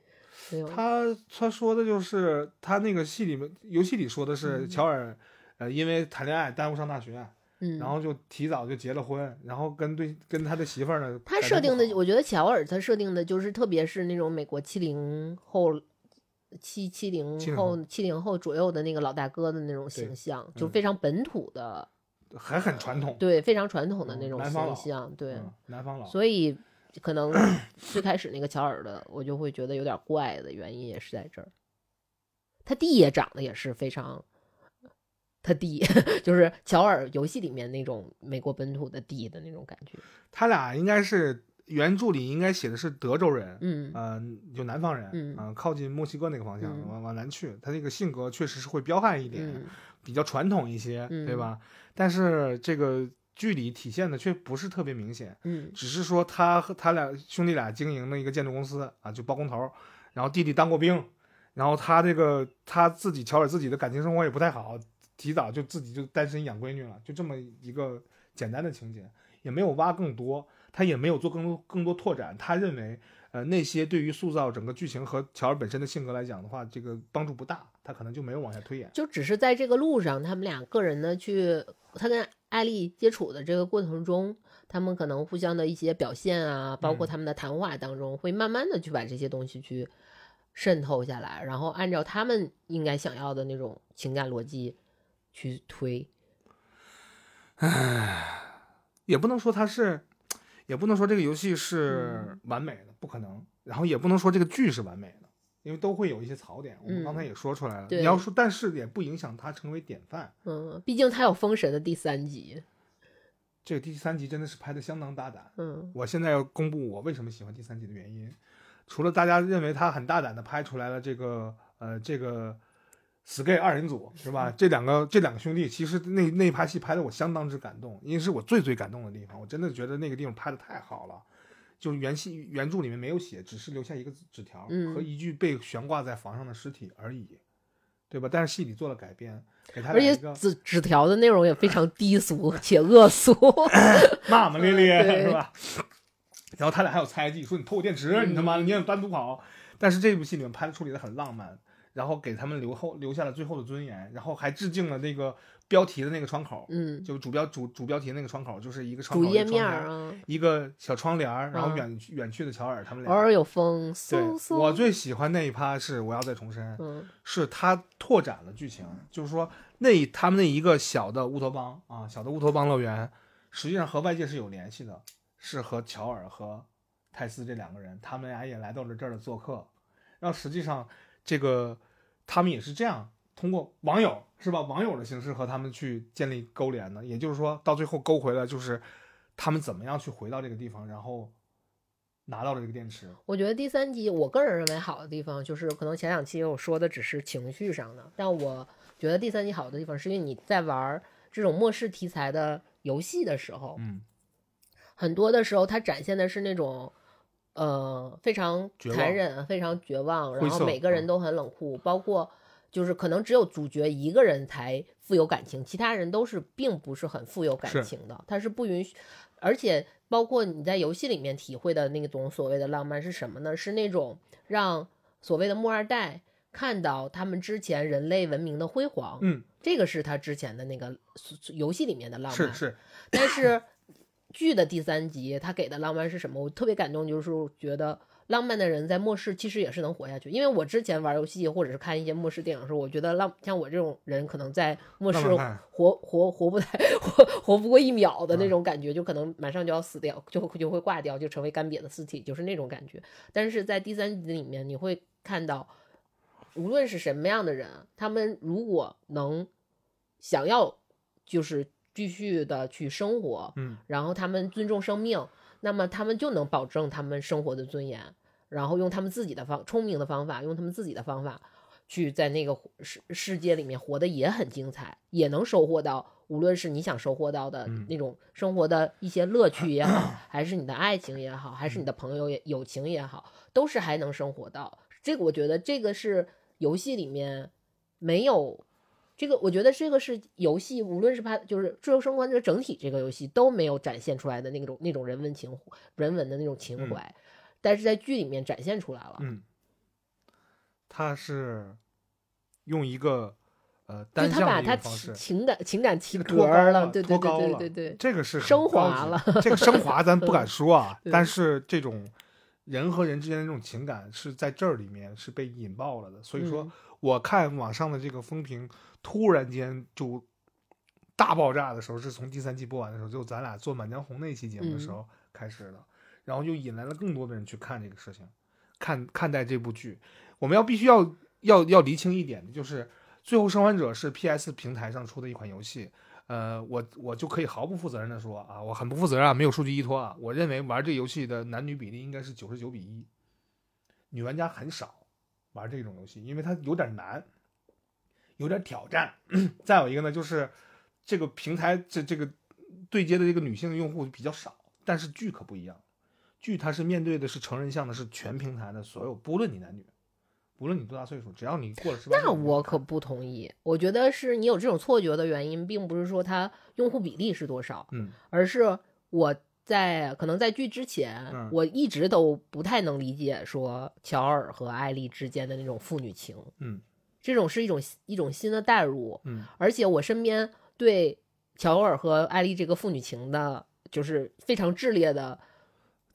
没有。他他说的就是他那个戏里面，游戏里说的是嗯乔尔，呃，因为谈恋爱耽误上大学，嗯，然后就提早就结了婚，然后跟对跟他的媳妇儿呢，他设定的，我觉得乔尔他设定的就是，特别是那种美国七零后、七七零后、七零后左右的那个老大哥的那种形象，就嗯非常本土的，还很传统，对，非常传统的嗯那种形象，对，嗯，南方佬，所以可能 最开始那个乔尔的，我就会觉得有点怪的原因也是在这儿。他弟也长得也是非常，他弟 就是乔尔游戏里面那种美国本土的弟的那种感觉。他俩应该是原著里应该写的是德州人，嗯呃，就南方人，嗯啊靠近墨西哥那个方向，嗯往往南去，他那个性格确实是会彪悍一点，嗯比较传统一些，嗯对吧？但是这个剧里体现的却不是特别明显。嗯只是说他和他俩兄弟俩经营的一个建筑公司啊，就包工头，然后弟弟当过兵，然后他这个他自己乔尔自己的感情生活也不太好，提早就自己就单身养闺女了，就这么一个简单的情节，也没有挖更多，他也没有做更多更多拓展。他认为，呃，那些对于塑造整个剧情和乔尔本身的性格来讲的话，这个帮助不大，他可能就没有往下推演。就只是在这个路上，他们俩个人呢去，他跟艾丽接触的这个过程中，他们可能互相的一些表现啊，包括嗯他们的谈话当中，会慢慢的去把这些东西去渗透下来，然后按照他们应该想要的那种情感逻辑去推。唉也不能说他是，也不能说这个游戏嗯是完美的，不可能。然后也不能说这个剧是完美的，因为都会有一些槽点。我们嗯刚才也说出来了。对你要说，但是也不影响它成为典范。嗯，毕竟它有封神的第三集。这个第三集真的是拍的相当大胆。嗯我现在要公布我为什么喜欢第三集的原因，除了大家认为它很大胆的拍出来了这个呃这个 Sky 二人组是吧？这两个这两个兄弟，其实那那一趴戏拍的我相当之感动，因为是我最最感动的地方，我真的觉得那个地方拍的太好了。就是原戏原著里面没有写，只是留下一个纸条嗯和一具被悬挂在房上的尸体而已，对吧？但是戏里做了改编，给他而且纸纸条的内容也非常低俗且恶俗。骂骂咧咧 是吧？然后他俩还有猜忌，说你偷我电池，你他妈的你也单独跑。但是这部戏里面拍的处理的很浪漫，然后给他们留后留下了最后的尊严，然后还致敬了那个标题的那个窗口，嗯，就主标主主标题那个窗口，就是一个窗口主页面啊，一个小窗帘儿，然后嗯远远去的乔尔他们俩。偶尔有风，对嗖，嗖。我最喜欢那一趴是我要再重申，嗯是他拓展了剧情，就是说那他们那一个小的乌托邦啊，小的乌托邦乐园，实际上和外界是有联系的，是和乔尔和泰斯这两个人，他们俩也来到了这儿的做客，然后实际上这个他们也是这样通过网友是吧？网友的形式和他们去建立勾连的，也就是说到最后勾回来就是他们怎么样去回到这个地方，然后拿到了这个电池。我觉得第三集我个人认为好的地方就是，可能前两期我说的只是情绪上的，但我觉得第三集好的地方是因为你在玩这种末世题材的游戏的时候，嗯，很多的时候它展现的是那种。呃，非常残忍，非常绝望，然后每个人都很冷酷，包括就是可能只有主角一个人才富有感情，其他人都是并不是很富有感情的，他是不允许，而且包括你在游戏里面体会的那种所谓的浪漫是什么呢？是那种让所谓的木二代看到他们之前人类文明的辉煌，嗯，这个是他之前的那个游戏里面的浪漫，是是，但是剧的第三集，他给的浪漫是什么？我特别感动，就是觉得浪漫的人在末世其实也是能活下去。因为我之前玩游戏或者是看一些末世电影的时候，我觉得浪像我这种人可能在末世活活活不太 活活不过一秒的嗯那种感觉，就可能马上就要死掉，就会就会挂掉，就成为干瘪的尸体，就是那种感觉。但是在第三集里面，你会看到，无论是什么样的人，他们如果能想要就是继续的去生活，嗯，然后他们尊重生命，那么他们就能保证他们生活的尊严，然后用他们自己的方聪明的方法，用他们自己的方法去在那个世世界里面活得也很精彩，也能收获到无论是你想收获到的嗯那种生活的一些乐趣也好，还是你的爱情也好，还是你的朋友也友情也好，都是还能生活到。这个我觉得这个是游戏里面没有。这个我觉得这个是游戏，无论是它就是《最后生还者》整体这个游戏都没有展现出来的那种那种人文情人文的那种情怀，但是在剧里面展现出来了。嗯，他是用一个呃就单向他把他的一个方式情，情感情感提这个格托高了了，对对对对对，这个是升华了这个升华咱不 敢说啊，但是这种人和人之间的这种情感是在这儿里面是被引爆了的。所以说，嗯我看网上的这个风评突然间就大爆炸的时候，是从第三季播完的时候，就咱俩做《满江红》那期节目的时候开始的，然后就引来了更多的人去看这个事情，看看待这部剧。我们要必须要要要厘清一点的就是，《最后生还者》是 PS 平台上出的一款游戏。呃，我我就可以毫不负责任的说啊，我很不负责任啊，没有数据依托啊。我认为玩这游戏的男女比例应该是九十九比一，女玩家很少玩这种游戏，因为它有点难，有点挑战。再有一个呢，就是这个平台这这个对接的这个女性用户比较少，但是剧可不一样，剧它是面对的是成人向的，是全平台的所有，不论你男女，不论你多大岁数，只要你过了十八，那我可不同意。我觉得是你有这种错觉的原因，并不是说它用户比例是多少，嗯而是我在可能在剧之前，嗯我一直都不太能理解说乔尔和艾丽之间的那种父女情，嗯这种是一种一种新的代入，嗯而且我身边对乔尔和艾丽这个父女情的，就是非常炽烈的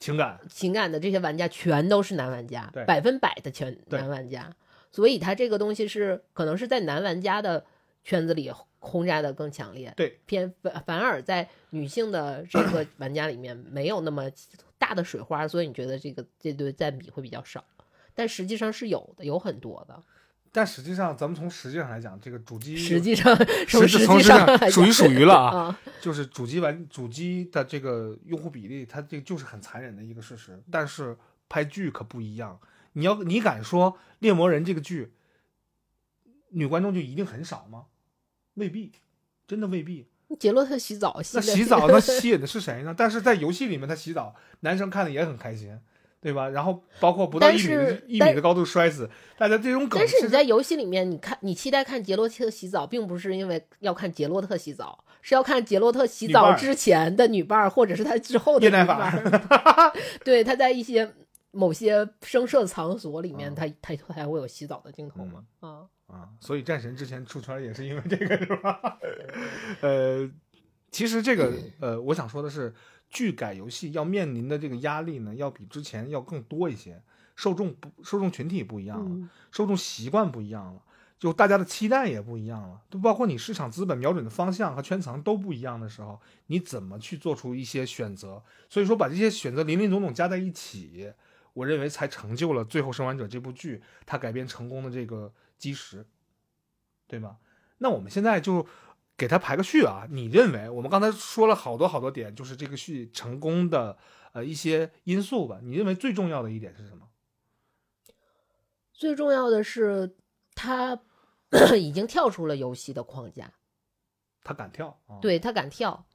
情感。情感的这些玩家，全都是男玩家对，百分百的全男玩家。所以他这个东西是可能是在男玩家的圈子里轰炸的更强烈，对，偏反反而在女性的这个玩家里面没有那么大的水花，所以你觉得这个这对占比会比较少，但实际上是有的，有很多的。但实际上，咱们从实际上来讲，这个主机实际上，从实实从实际上属于属于了啊，啊，就是主机玩主机的这个用户比例，它这个就是很残忍的一个事实。但是拍剧可不一样，你要你敢说《猎魔人》这个剧女观众就一定很少吗？未必，真的未必。杰洛特洗澡，那洗澡那 吸引的是谁呢？但是在游戏里面，他洗澡，男生看的也很开心，对吧？然后包括不到但一米一米的高度摔死，大家这种梗但是你在游戏里面，你看你期待看杰洛特洗澡，并不是因为要看杰洛特洗澡，是要看杰洛特洗澡之前的女伴儿，或者是他之后的女伴儿。对，他在一些某些声色场所里面，啊他他他还会有洗澡的镜头嘛？啊，啊，所以战神之前出圈也是因为这个，是吧？呃，其实这个呃，我想说的是，剧改游戏要面临的这个压力呢，要比之前要更多一些，受众不受众群体不一样了，嗯受众习惯不一样了。就大家的期待也不一样了，就包括你市场资本瞄准的方向和圈层都不一样的时候，你怎么去做出一些选择？所以说，把这些选择林林总总加在一起，我认为才成就了《最后生还者》这部剧它改编成功的这个基石。对吧？那我们现在就给它排个序啊。你认为我们刚才说了好多好多点，就是这个序成功的呃一些因素吧？你认为最重要的一点是什么？最重要的是，他已经跳出了游戏的框架，他敢跳啊？，对他敢跳，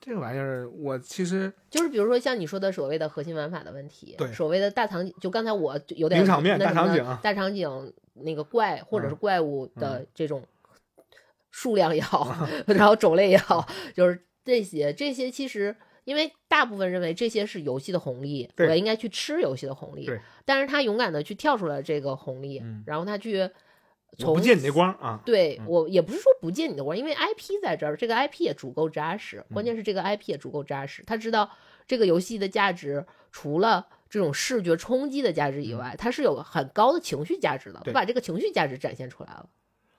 这个玩意儿我其实就是比如说像你说的所谓的核心玩法的问题，对所谓的大场景，就刚才我有点名场面大场景啊大场景那个怪或者是嗯怪物的这种数量也好，然后种类也好，就是这些这些其实。因为大部分认为这些是游戏的红利，对我应该去吃游戏的红利对。但是他勇敢的去跳出了这个红利，嗯然后他去我从不借你的光啊。嗯对我也不是说不借你的光，因为 IP 在这儿，这个 IP 也足够扎实。关嗯键是这个 IP 也足够扎实，他知道这个游戏的价值除了这种视觉冲击的价值以外，它是有很高的情绪价值的。嗯对我把这个情绪价值展现出来了，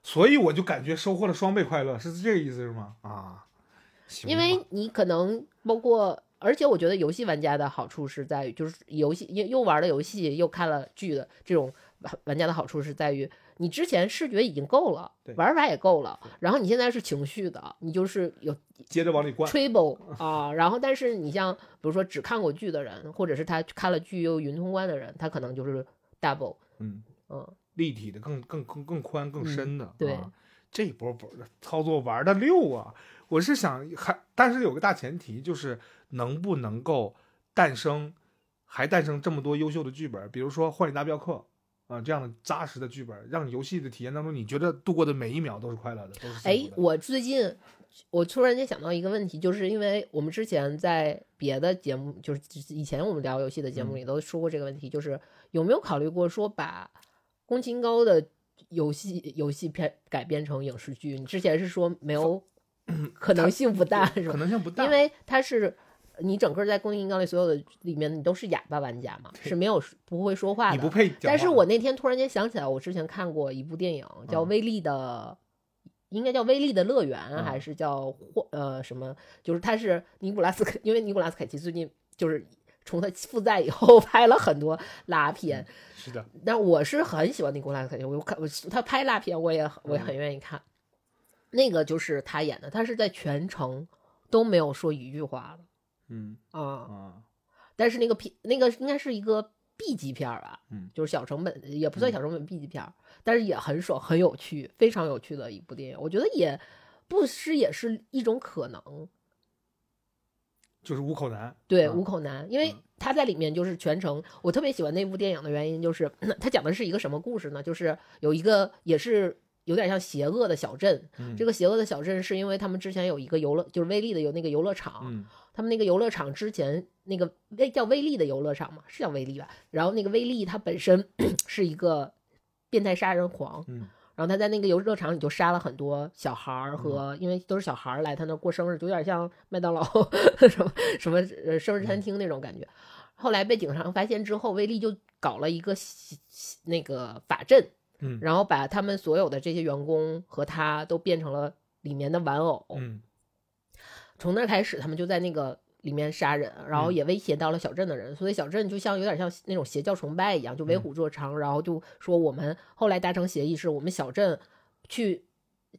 所以我就感觉收获了双倍快乐，是这个意思是吗？啊，因为你可能包括，而且我觉得游戏玩家的好处是在于，就是游戏又又玩了游戏又看了剧的这种玩玩家的好处是在于，你之前视觉已经够了，玩法也够了，然后你现在是情绪的，你就是有接着往里灌，Triple 啊，然后但是你像比如说只看过剧的人，或者是他看了剧又云通关的人，他可能就是 Double，嗯，嗯，立体的更更更更宽更深的，对啊，这一波波操作玩的溜啊！我是想还，但是有个大前提就是能不能够诞生，还诞生这么多优秀的剧本，比如说《幻影大镖客》啊、这样的扎实的剧本，让游戏的体验当中，你觉得度过的每一秒都是快乐的，都是哎我最近我突然间想到一个问题，就是因为我们之前在别的节目，就是以前我们聊游戏的节目里都说过这个问题，就是有没有考虑过说把宫崎英高的游戏游戏片改编成影视剧？你之前是说没有可能性不大，是吧可？能性不大，因为它是你整个在宫崎英高里所有的里面，你都是哑巴玩家嘛，是没有不会说话的。你不配。但是我那天突然间想起来，我之前看过一部电影，叫《嗯威力的》，应该叫《威力的乐园》，嗯还是叫或呃什么？就是他是尼古拉斯，因为尼古拉斯凯奇最近就是从他负债以后 拍了很多拉片，是的，但我是很喜欢尼古拉斯凯奇，我看我他拍拉片我也我也很愿意看。那个就是他演的，他是在全程都没有说一句话的嗯啊。啊，但是那个片那个应该是一个 B 级片儿吧，嗯，就是小成本，也不算小成本 B 级片儿，但是也很爽，很有趣，非常有趣的一部电影。我觉得也不失也是一种可能，就是五口男，对，嗯五口男，因为嗯。他在里面就是全程，我特别喜欢那部电影的原因就是，他讲的是一个什么故事呢？就是有一个也是有点像邪恶的小镇，嗯。这个邪恶的小镇是因为他们之前有一个游乐，就是威力的有那个游乐场，嗯。他们那个游乐场之前那个威叫威力的游乐场嘛，是叫威力吧？然后那个威力他本身 是一个变态杀人狂，嗯然后他在那个游乐场里就杀了很多小孩儿和，因为都是小孩儿来他那儿过生日，就有点像麦当劳 什么什么呃生日餐厅那种感觉。后来被警察发现之后，威力就搞了一个那个法阵，嗯然后把他们所有的这些员工和他都变成了里面的玩偶。嗯从那开始，他们就在那个里面杀人，然后嗯。也威胁到了小镇的人，所以小镇就像有点像那种邪教崇拜一样，就为嗯。虎作伥，然后就说我们后来达成协议，是我们小镇去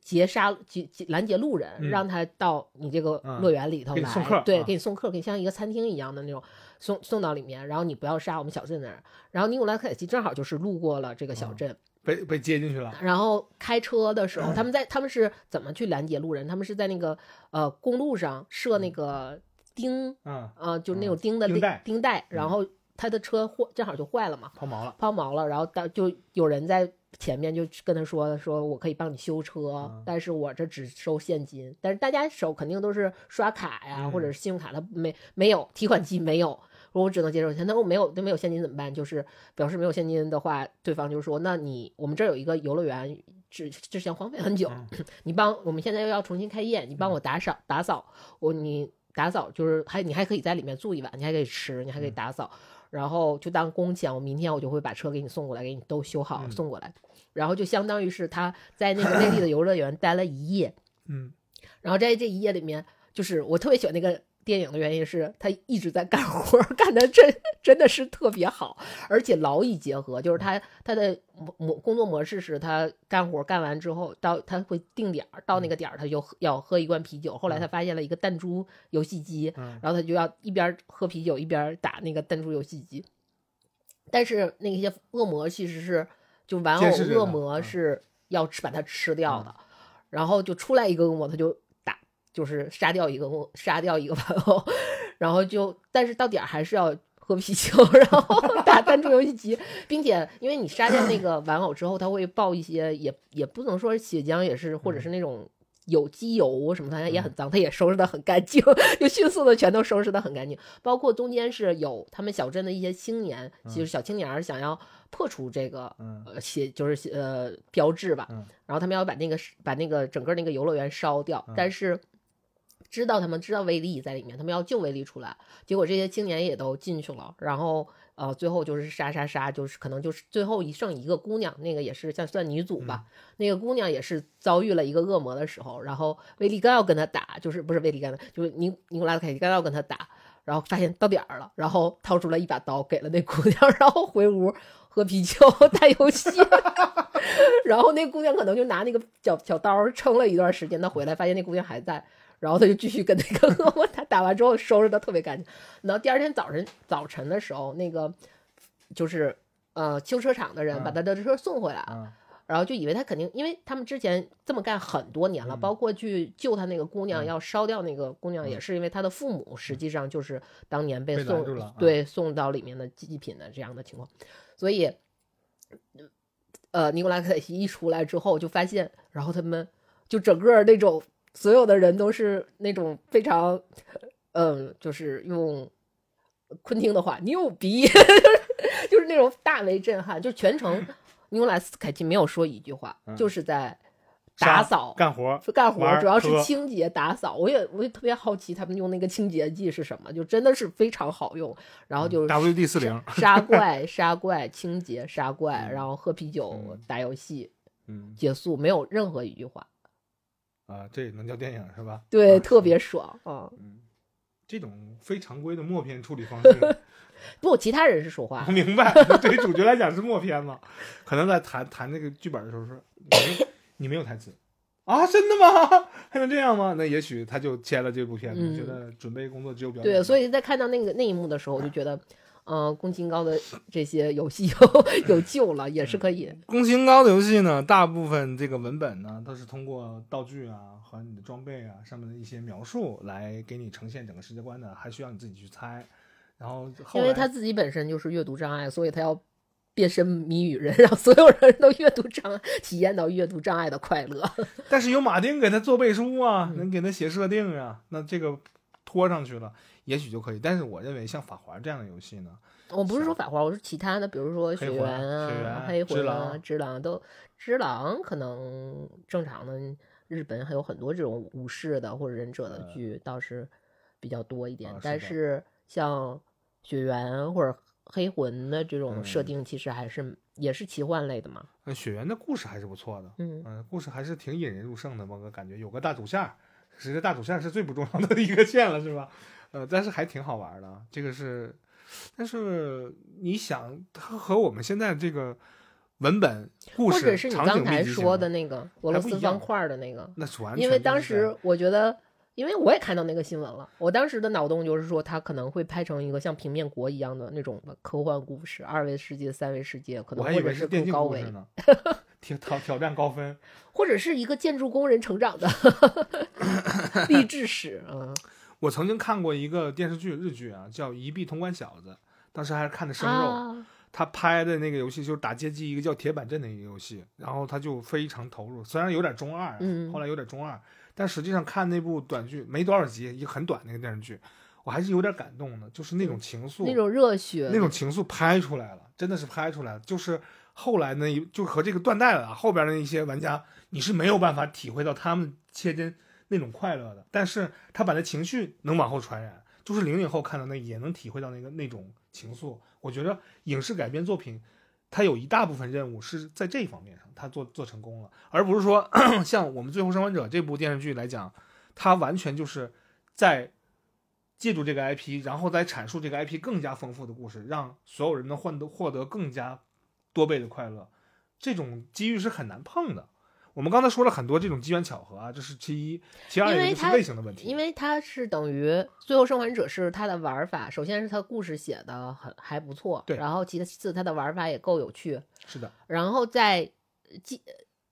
劫杀劫劫拦截路人，嗯。让他到你这个嗯乐园里头来，对，啊给你送客，给你像一个餐厅一样的那种送送到里面，然后你不要杀我们小镇的人。然后尼古拉斯凯奇正好就是路过了这个小嗯镇，被被接进去了，然后开车的时候，他们 在他们是怎么去拦截路人？他们是在那个呃公路上设那个钉，嗯，呃，就是那嗯种钉的钉带。钉带，然嗯。后他的车坏正好就坏了嘛，抛锚了，抛锚了，然后到就有人在前面就跟他说说我可以帮你修车，嗯。但是我这只收现金，但是大家手肯定都是刷卡呀、嗯或者是信用卡，他没没有提款机没有。说我只能接受钱，那我没有，都没有现金怎么办？就是表示没有现金的话，对方就说：“那你我们这儿有一个游乐园，之之前荒废很久，嗯。你帮我们现在又要重新开业，你帮我打扫打扫，我你打扫就是还你还可以在里面住一晚，你还可以吃，你还可以嗯。打扫，然后就当工钱，我明天我就会把车给你送过来，给你都修好嗯。送过来，然后就相当于是他在那个内地的游乐园待了一夜，嗯。然后在这一夜里面，就是我特别喜欢那个电影的原因是他一直在干活，干的真真的是特别好，而且劳逸结合，就是他他的模工作模式是他干活干完之后，到他会定点儿，到那个点儿他就要喝一罐啤酒。后来他发现了一个弹珠游戏机，然后他就要一边喝啤酒一边打那个弹珠游戏机。但是那些恶魔其实是就玩偶恶魔是要吃把它吃掉的，然后就出来一个恶魔他就。就是杀掉一个，杀掉一个玩偶，然后就，但是到点儿还是要喝啤酒，然后 打弹珠游戏机，并且因为你杀掉那个玩偶之后，它会爆一些，也也不能说血浆，也是或者是那种有机油什么，的，也很脏，它也收拾的很干净，就迅速的全都收拾的很干净。包括中间是有他们小镇的一些青年，其实小青年想要破除这个呃血，就是呃标志吧，然后他们要把那个把那个整个那个游乐园烧掉，但是。知道他们知道威利在里面，他们要救威利出来，结果这些青年也都进去了，然后呃，最后就是杀杀杀，就是可能就是最后一剩一个姑娘，那个也是像算女主吧，那个姑娘也是遭遇了一个恶魔的时候，然后威利刚要跟他打，就是不是威利刚，就是尼尼古拉斯凯奇刚要跟他打，然后发现到点儿了，然后掏出了一把刀给了那姑娘，然后回屋喝啤酒打游戏，然后那姑娘可能就拿那个小小刀撑了一段时间，她回来发现那姑娘还在。然后他就继续跟那个恶魔，他打完之后收拾的特别干净。然后第二天早晨早晨的时候，那个就是呃修车厂的人把他的车送回来了，然后就以为他肯定，因为他们之前这么干很多年了，包括去救他那个姑娘，要烧掉那个姑娘，也是因为他的父母实际上就是当年被送对送到里面的祭品的这样的情况，所以呃尼古拉克西一出来之后就发现，然后他们就整个那种。所有的人都是那种非常，嗯，就是用昆汀的话，牛逼，就是那种大为震撼。就全程，尼古拉斯凯奇没有说一句话，就是在打扫、干活、干活，主要是清洁打扫。我也我也特别好奇，他们用那个清洁剂是什么？就真的是非常好用。然后就 WD 四零杀 怪、杀怪、清洁、杀怪，然后喝啤酒、打游戏，嗯，结束，没有任何一句话。啊，这也能叫电影是吧？对，特别爽啊！嗯，这种非常规的默片处理方式，不，其他人是说话。明白，对于主角来讲是默片嘛？可能在谈谈这个剧本的时候说，你你没有台词啊？真的吗？还能这样吗？那也许他就签了这部片子，觉得准备工作只有表演。对，所以在看到那个那一幕的时候，我就觉得。嗯，宫崎高的这些游戏 有有救了，也是可以。宫崎高的游戏呢，大部分这个文本呢，都是通过道具啊和你的装备啊上面的一些描述来给你呈现整个世界观的，还需要你自己去猜。然后，因为他自己本身就是阅读障碍，所以他要变身谜语人，让所有人都阅读障碍，体验到阅读障碍的快乐。但是有马丁给他做背书啊，能给他写设定呀，那这个拖上去了。也许就可以，但是我认为像法环这样的游戏呢，我不是说法环，我是其他的，比如说雪原啊、黑魂啊、之狼都，之狼可能正常的日本还有很多这种武士的或者忍者的剧倒是比较多一点，但是像血缘或者黑魂的这种设定，其实还是也是奇幻类的嘛。那雪原的故事还是不错的，嗯嗯，故事还是挺引人入胜的，我感觉有个大主线，其实大主线是最不重要的一个线了，是吧？呃，但是还挺好玩的，这个是，但是你想，它和我们现在这个文本故事，或者是你刚才说的那个俄罗斯方块的那个，那是完全。因为当时我觉得，因为我也看到那个新闻了，我当时的脑洞就是说，它可能会拍成一个像平面国一样的那种科幻故事，二维世界、三维世界，可能或者是更高维呢，挑挑挑战高分，或者是一个建筑工人成长的 励志史啊。我曾经看过一个电视剧，日剧啊，叫《一臂通关小子》，当时还是看的生肉。他拍的那个游戏就是打街机，一个叫铁板阵的一个游戏，然后他就非常投入，虽然有点中二，后来有点中二，但实际上看那部短剧没多少集，一个很短那个电视剧，我还是有点感动的，就是那种情愫，那种热血，那种情愫拍出来了，真的是拍出来了。就是后来呢，就和这个断代了，后边的一些玩家，你是没有办法体会到他们切真。那种快乐的，但是他把那情绪能往后传染，就是零零后看到那也能体会到那个那种情愫。我觉得影视改编作品，它有一大部分任务是在这一方面上，它做做成功了，而不是说 像我们《最后生还者》这部电视剧来讲，它完全就是在借助这个 IP，然后再阐述这个 IP 更加丰富的故事，让所有人能获得获得更加多倍的快乐。这种机遇是很难碰的。我们刚才说了很多这种机缘巧合啊，这是其一，其二也就是类型的问题。因为它是等于《最后生还者》是它的玩法，首先是它故事写的很还不错，对然后其次它的玩法也够有趣，是的，然后再继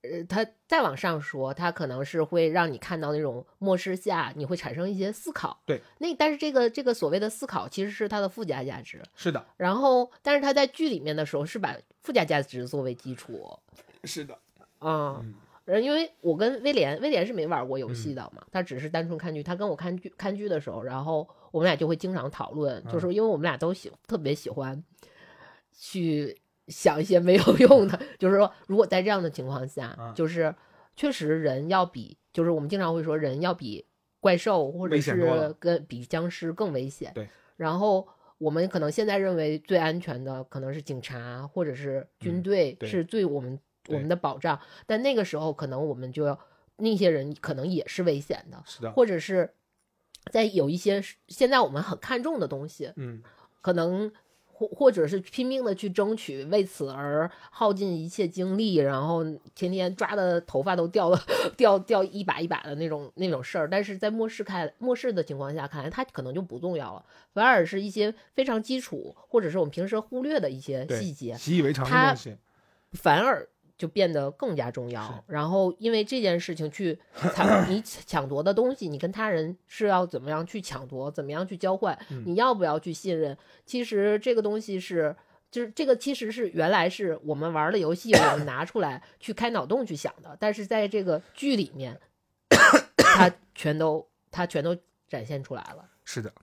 呃，它再往上说，它可能是会让你看到那种末世下你会产生一些思考，对，那但是这个这个所谓的思考其实是它的附加价值，是的，然后但是它在剧里面的时候是把附加价值作为基础，是的，啊、嗯呃，因为我跟威廉，威廉是没玩过游戏的嘛，他只是单纯看剧。他跟我看剧看剧的时候，然后我们俩就会经常讨论，就是因为我们俩都喜特别喜欢去想一些没有用的，就是说，如果在这样的情况下，嗯就是确实人要比，就是我们经常会说人要比怪兽或者是跟比僵尸更危险。对，然后。我们可能现在认为最安全的可能是警察或者是军嗯队，是最我们我们的保障。但那个时候，可能我们就要那些人可能也是危险的，是的，或者是在有一些现在我们很看重的东西，嗯，可能或或者是拼命的去争取，为此而耗尽一切精力，然后天天抓的头发都掉了 掉掉一把一把的那种那种事儿。但是在末世看末世的情况下看来，它可能就不重要了，反而是一些非常基础或者是我们平时忽略的一些细节，习以为常的它东西，反而就变得更加重要。然后因为这件事情去抢你抢夺的东西，你跟他人是要怎么样去抢夺，怎么样去交换，嗯你要不要去信任？其实这个东西是。就是这个，其实是原来是我们玩的游戏，我们拿出来去开脑洞去想的，但是在这个剧里面，它全都它全都展现出来了。是的。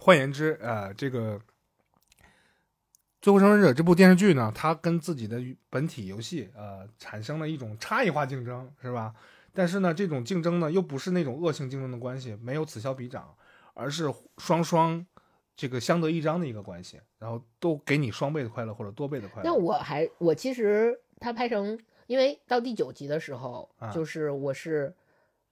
换言之，呃，这个《最后生还者》这部电视剧呢，它跟自己的本体游戏呃产生了一种差异化竞争，是吧？但是呢，这种竞争呢又不是那种恶性竞争的关系，没有此消彼长，而是双双这个相得益彰的一个关系，然后都给你双倍的快乐或者多倍的快乐。那我还我其实它拍成，因为到第九集的时候，啊就是我是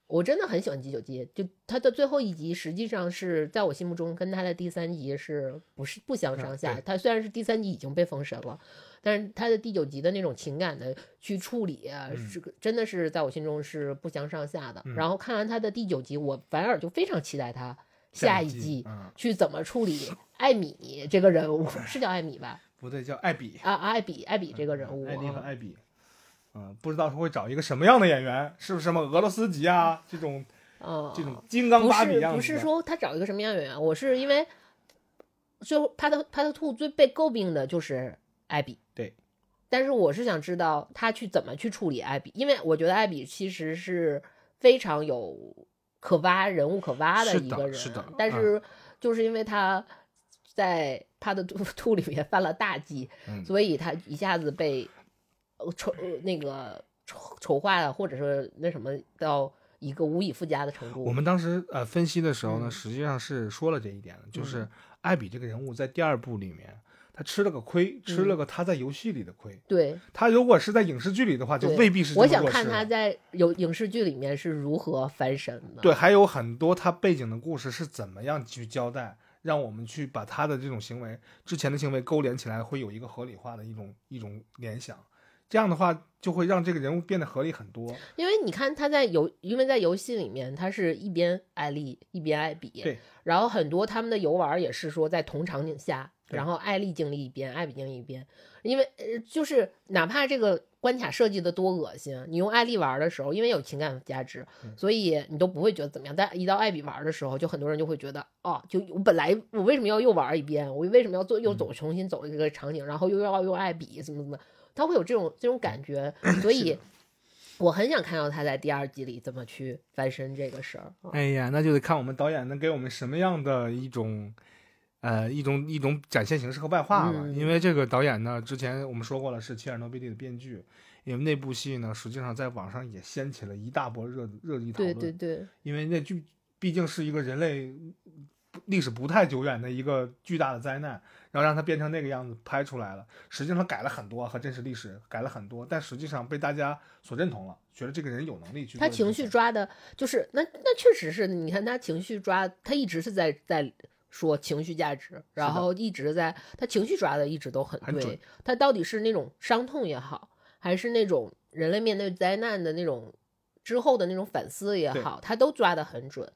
我真的很喜欢第九集，就他的最后一集实际上是在我心目中跟他的第三集是不是不相上下？他虽然是第三集已经被封神了，但是他的第九集的那种情感的去处理是真的是在我心中是不相上下的。嗯然后看完他的第九集，我反而就非常期待他下一季嗯，去怎么处理 艾米这个人物，是叫艾米吧？不对，叫艾比。啊，艾比，艾比这个人物，艾丽和啊艾比，嗯，不知道他会找一个什么样的演员，是不是什么俄罗斯籍啊这种嗯，这种金刚芭比是不样子不是说他找一个什么样的演员，我是因为就他的他的兔最被诟病的就是艾比，对，但是我是想知道他去怎么去处理艾比，因为我觉得艾比其实是非常有可挖人物可挖的一个人，的是的嗯但是就是因为他在他的兔 兔里面犯了大忌，嗯所以他一下子被呃丑呃那个丑丑化了，或者是那什么到一个无以复加的程度。我们当时呃分析的时候呢，嗯实际上是说了这一点的，就是艾比这个人物在第二部里面，他吃了个亏，吃嗯了个他在游戏里的亏。对，他如果是在影视剧里的话，就未必是我想看他在有影视剧里面是如何翻身的。对，还有很多他背景的故事是怎么样去交代，让我们去把他的这种行为之前的行为勾连起来，会有一个合理化的一种一种联想。这样的话，就会让这个人物变得合理很多。因为你看他在游，因为在游戏里面，他是一边艾丽一边艾比，对，然后很多他们的游玩也是说在同场景下，然后艾丽经历一边，艾比经历一边，因为呃，就是哪怕这个关卡设计的多恶心，你用艾丽玩的时候，因为有情感价值，嗯所以你都不会觉得怎么样。但一到艾比玩的时候，就很多人就会觉得，哦，就我本来我为什么要又玩一遍？我为什么要做又走嗯重新走这个场景，然后又要用艾比怎么怎么？他会有这种这种感觉，所以我很想看到他在第二季里怎么去翻身这个事儿。啊哎呀，那就得看我们导演能给我们什么样的一种，呃，一种一种展现形式和外化了。嗯因为这个导演呢，之前我们说过了，是切尔诺贝利的编剧。因为那部戏呢，实际上在网上也掀起了一大波热热议讨对论。对对，因为那剧毕竟是一个人类历史不太久远的一个巨大的灾难，然后让它变成那个样子拍出来了。实际上改了很多和真实历史改了很多，但实际上被大家所认同了，觉得这个人有能力去做他情绪抓的，就是那那确实是，你看他情绪抓，他一直是在在说情绪价值，然后一直在他情绪抓的一直都很对，他到底是那种伤痛也好，还是那种人类面对灾难的那种之后的那种反思也好，他都抓的很准。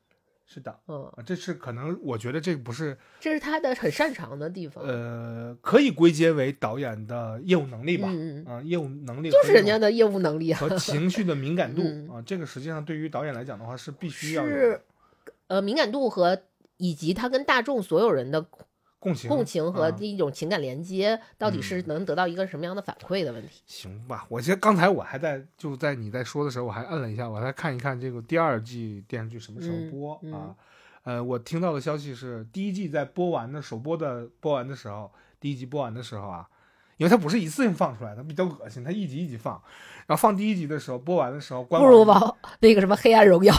是的，嗯，啊这是可能我觉得这个不是这是他的很擅长的地方。呃，可以归结为导演的业务能力吧，啊，业务能力就是人家的业务能力啊，和情绪的敏感度 嗯。啊，这个实际上对于导演来讲的话是必须要有是呃敏感度和以及他跟大众所有人的共情共情和啊一种情感连接，到底是嗯能得到一个什么样的反馈的问题。行吧，我记得刚才我还在就在你在说的时候，我还摁了一下，我来看一看这个第二季电视剧什么时候嗯播、嗯啊？呃，我听到的消息是第一季在播完的首播的播完的时候，第一集播完的时候啊，因为它不是一次性放出来，它比较恶心，它一集一集放，然后放第一集的时候播完的时候，官不如网往那个什么《黑暗荣耀》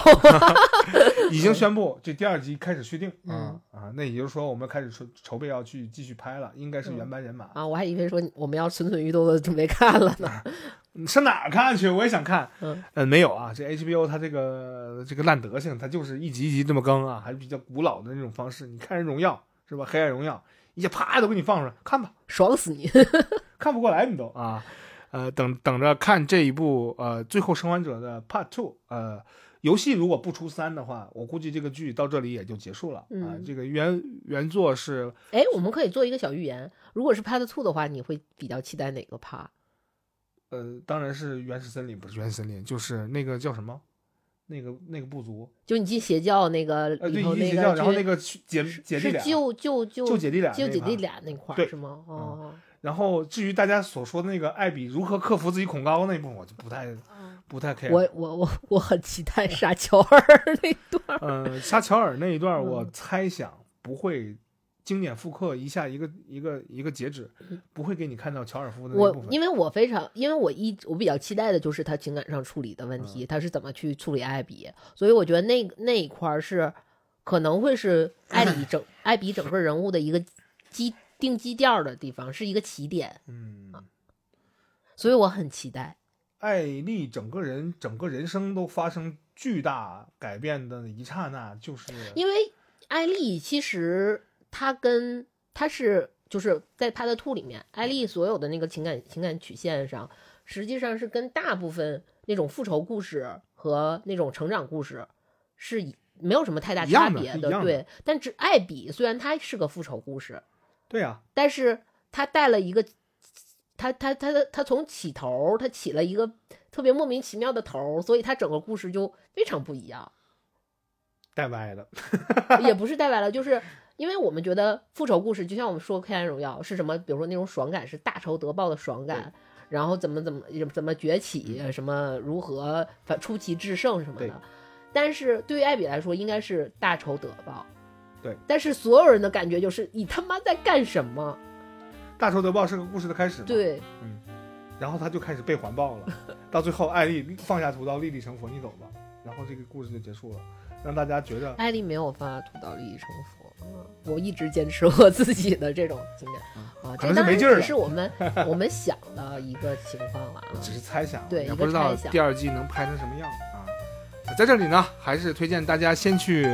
已经宣布这第二集开始续订啊、嗯啊，那也就是说我们开始筹筹备要去继续拍了，应该是原班人马。啊，我还以为说我们要蠢蠢欲动的准备看了呢。你 上哪儿看去？我也想看。嗯，呃，没有啊，这 HBO 它这个这个烂德性，它就是一集一集这么更啊，还是比较古老的那种方式。你看人荣耀是吧？黑暗荣耀一下啪都给你放出来，看吧，爽死你！看不过来你都啊。呃，等等着看这一部呃《最后生还者》的 Part Two。呃，游戏如果不出三的话，我估计这个剧到这里也就结束了啊、嗯这个原原作是哎，我们可以做一个小预言，如果是 Part Two 的话，你会比较期待哪个 Part？呃，当然是原始森林，不是原始森林，就是那个叫什么，那个那个部族，就你进邪教那个呃，对，里头那一邪教，然后那个姐姐弟俩，是救救救救姐弟俩救姐弟俩那块儿是吗？哦，然后至于大家所说的那个艾比如何克服自己恐高那一部分，我就不太不太 care。我我我我很期待杀乔尔那段儿。呃，杀乔尔那一段，我嗯猜想不会经典复刻一下一个一个一个截止，不会给你看到乔尔夫的那我部分。因为我非常，因为我一我比较期待的就是他情感上处理的问嗯题，他是怎么去处理艾比，所以我觉得那那一块儿是可能会是艾比整 艾比整个人物的一个基定基调的地方，是一个起点，嗯，所以我很期待。艾丽整个人整个人生都发生巨大改变的一刹那，就是因为艾丽其实她跟她是就是在《她的兔》里面，艾丽所有的那个情感情感曲线上，实际上是跟大部分那种复仇故事和那种成长故事是没有什么太大差别的对，但只艾比虽然它是个复仇故事，对啊，但是他带了一个。他他他他他从起头，他起了一个特别莫名其妙的头，所以他整个故事就非常不一样。带歪了。也不是带歪了，就是因为我们觉得复仇故事，就像我们说《黑暗荣耀》是什么，比如说那种爽感是大仇得报的爽感，然后怎么怎么怎么崛起，什么如何反出奇制胜什么的。但是对于艾比来说，应该是大仇得报。对，但是所有人的感觉就是你他妈在干什么？大仇得报是个故事的开始对，嗯，然后他就开始被环抱了，到最后艾丽放下屠刀，立地成佛，你走吧，然后这个故事就结束了，让大家觉得艾丽没有发屠刀立地成佛。嗯我一直坚持我自己的这种经验啊，可这当然能是没劲儿只是我们 我们想的一个情况了啊。只是猜想，对一个也不知道猜想。第二季能拍成什么样啊。在这里呢，还是推荐大家先去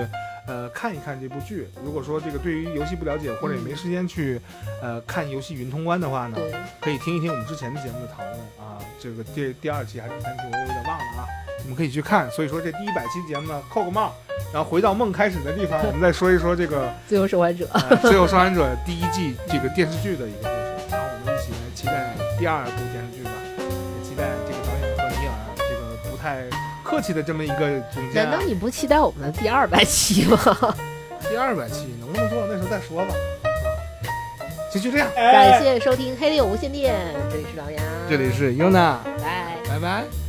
呃看一看这部剧。如果说这个对于游戏不了解，或者也没时间去呃看游戏云通关的话呢，可以听一听我们之前的节目的讨论啊。这个第第二期还是第三期，我有点忘了啊。你们可以去看。所以说这第一百期节目呢，扣个帽，然后回到梦开始的地方，我们再说一说这个。最后生还者。呃《最后生还者》第一季这个电视剧的一个故事，然后我们一起来期待第二部电视剧吧，也期待这个导演和尼尔这个不太客气的这么一个总监、啊难道。你不期待我们的第二百期吗？第二百期能不能做到那时候再说吧？啊，行，就这样。感谢收听《黑六无线电》，这里是老杨，这里是 Yuna，拜。拜拜。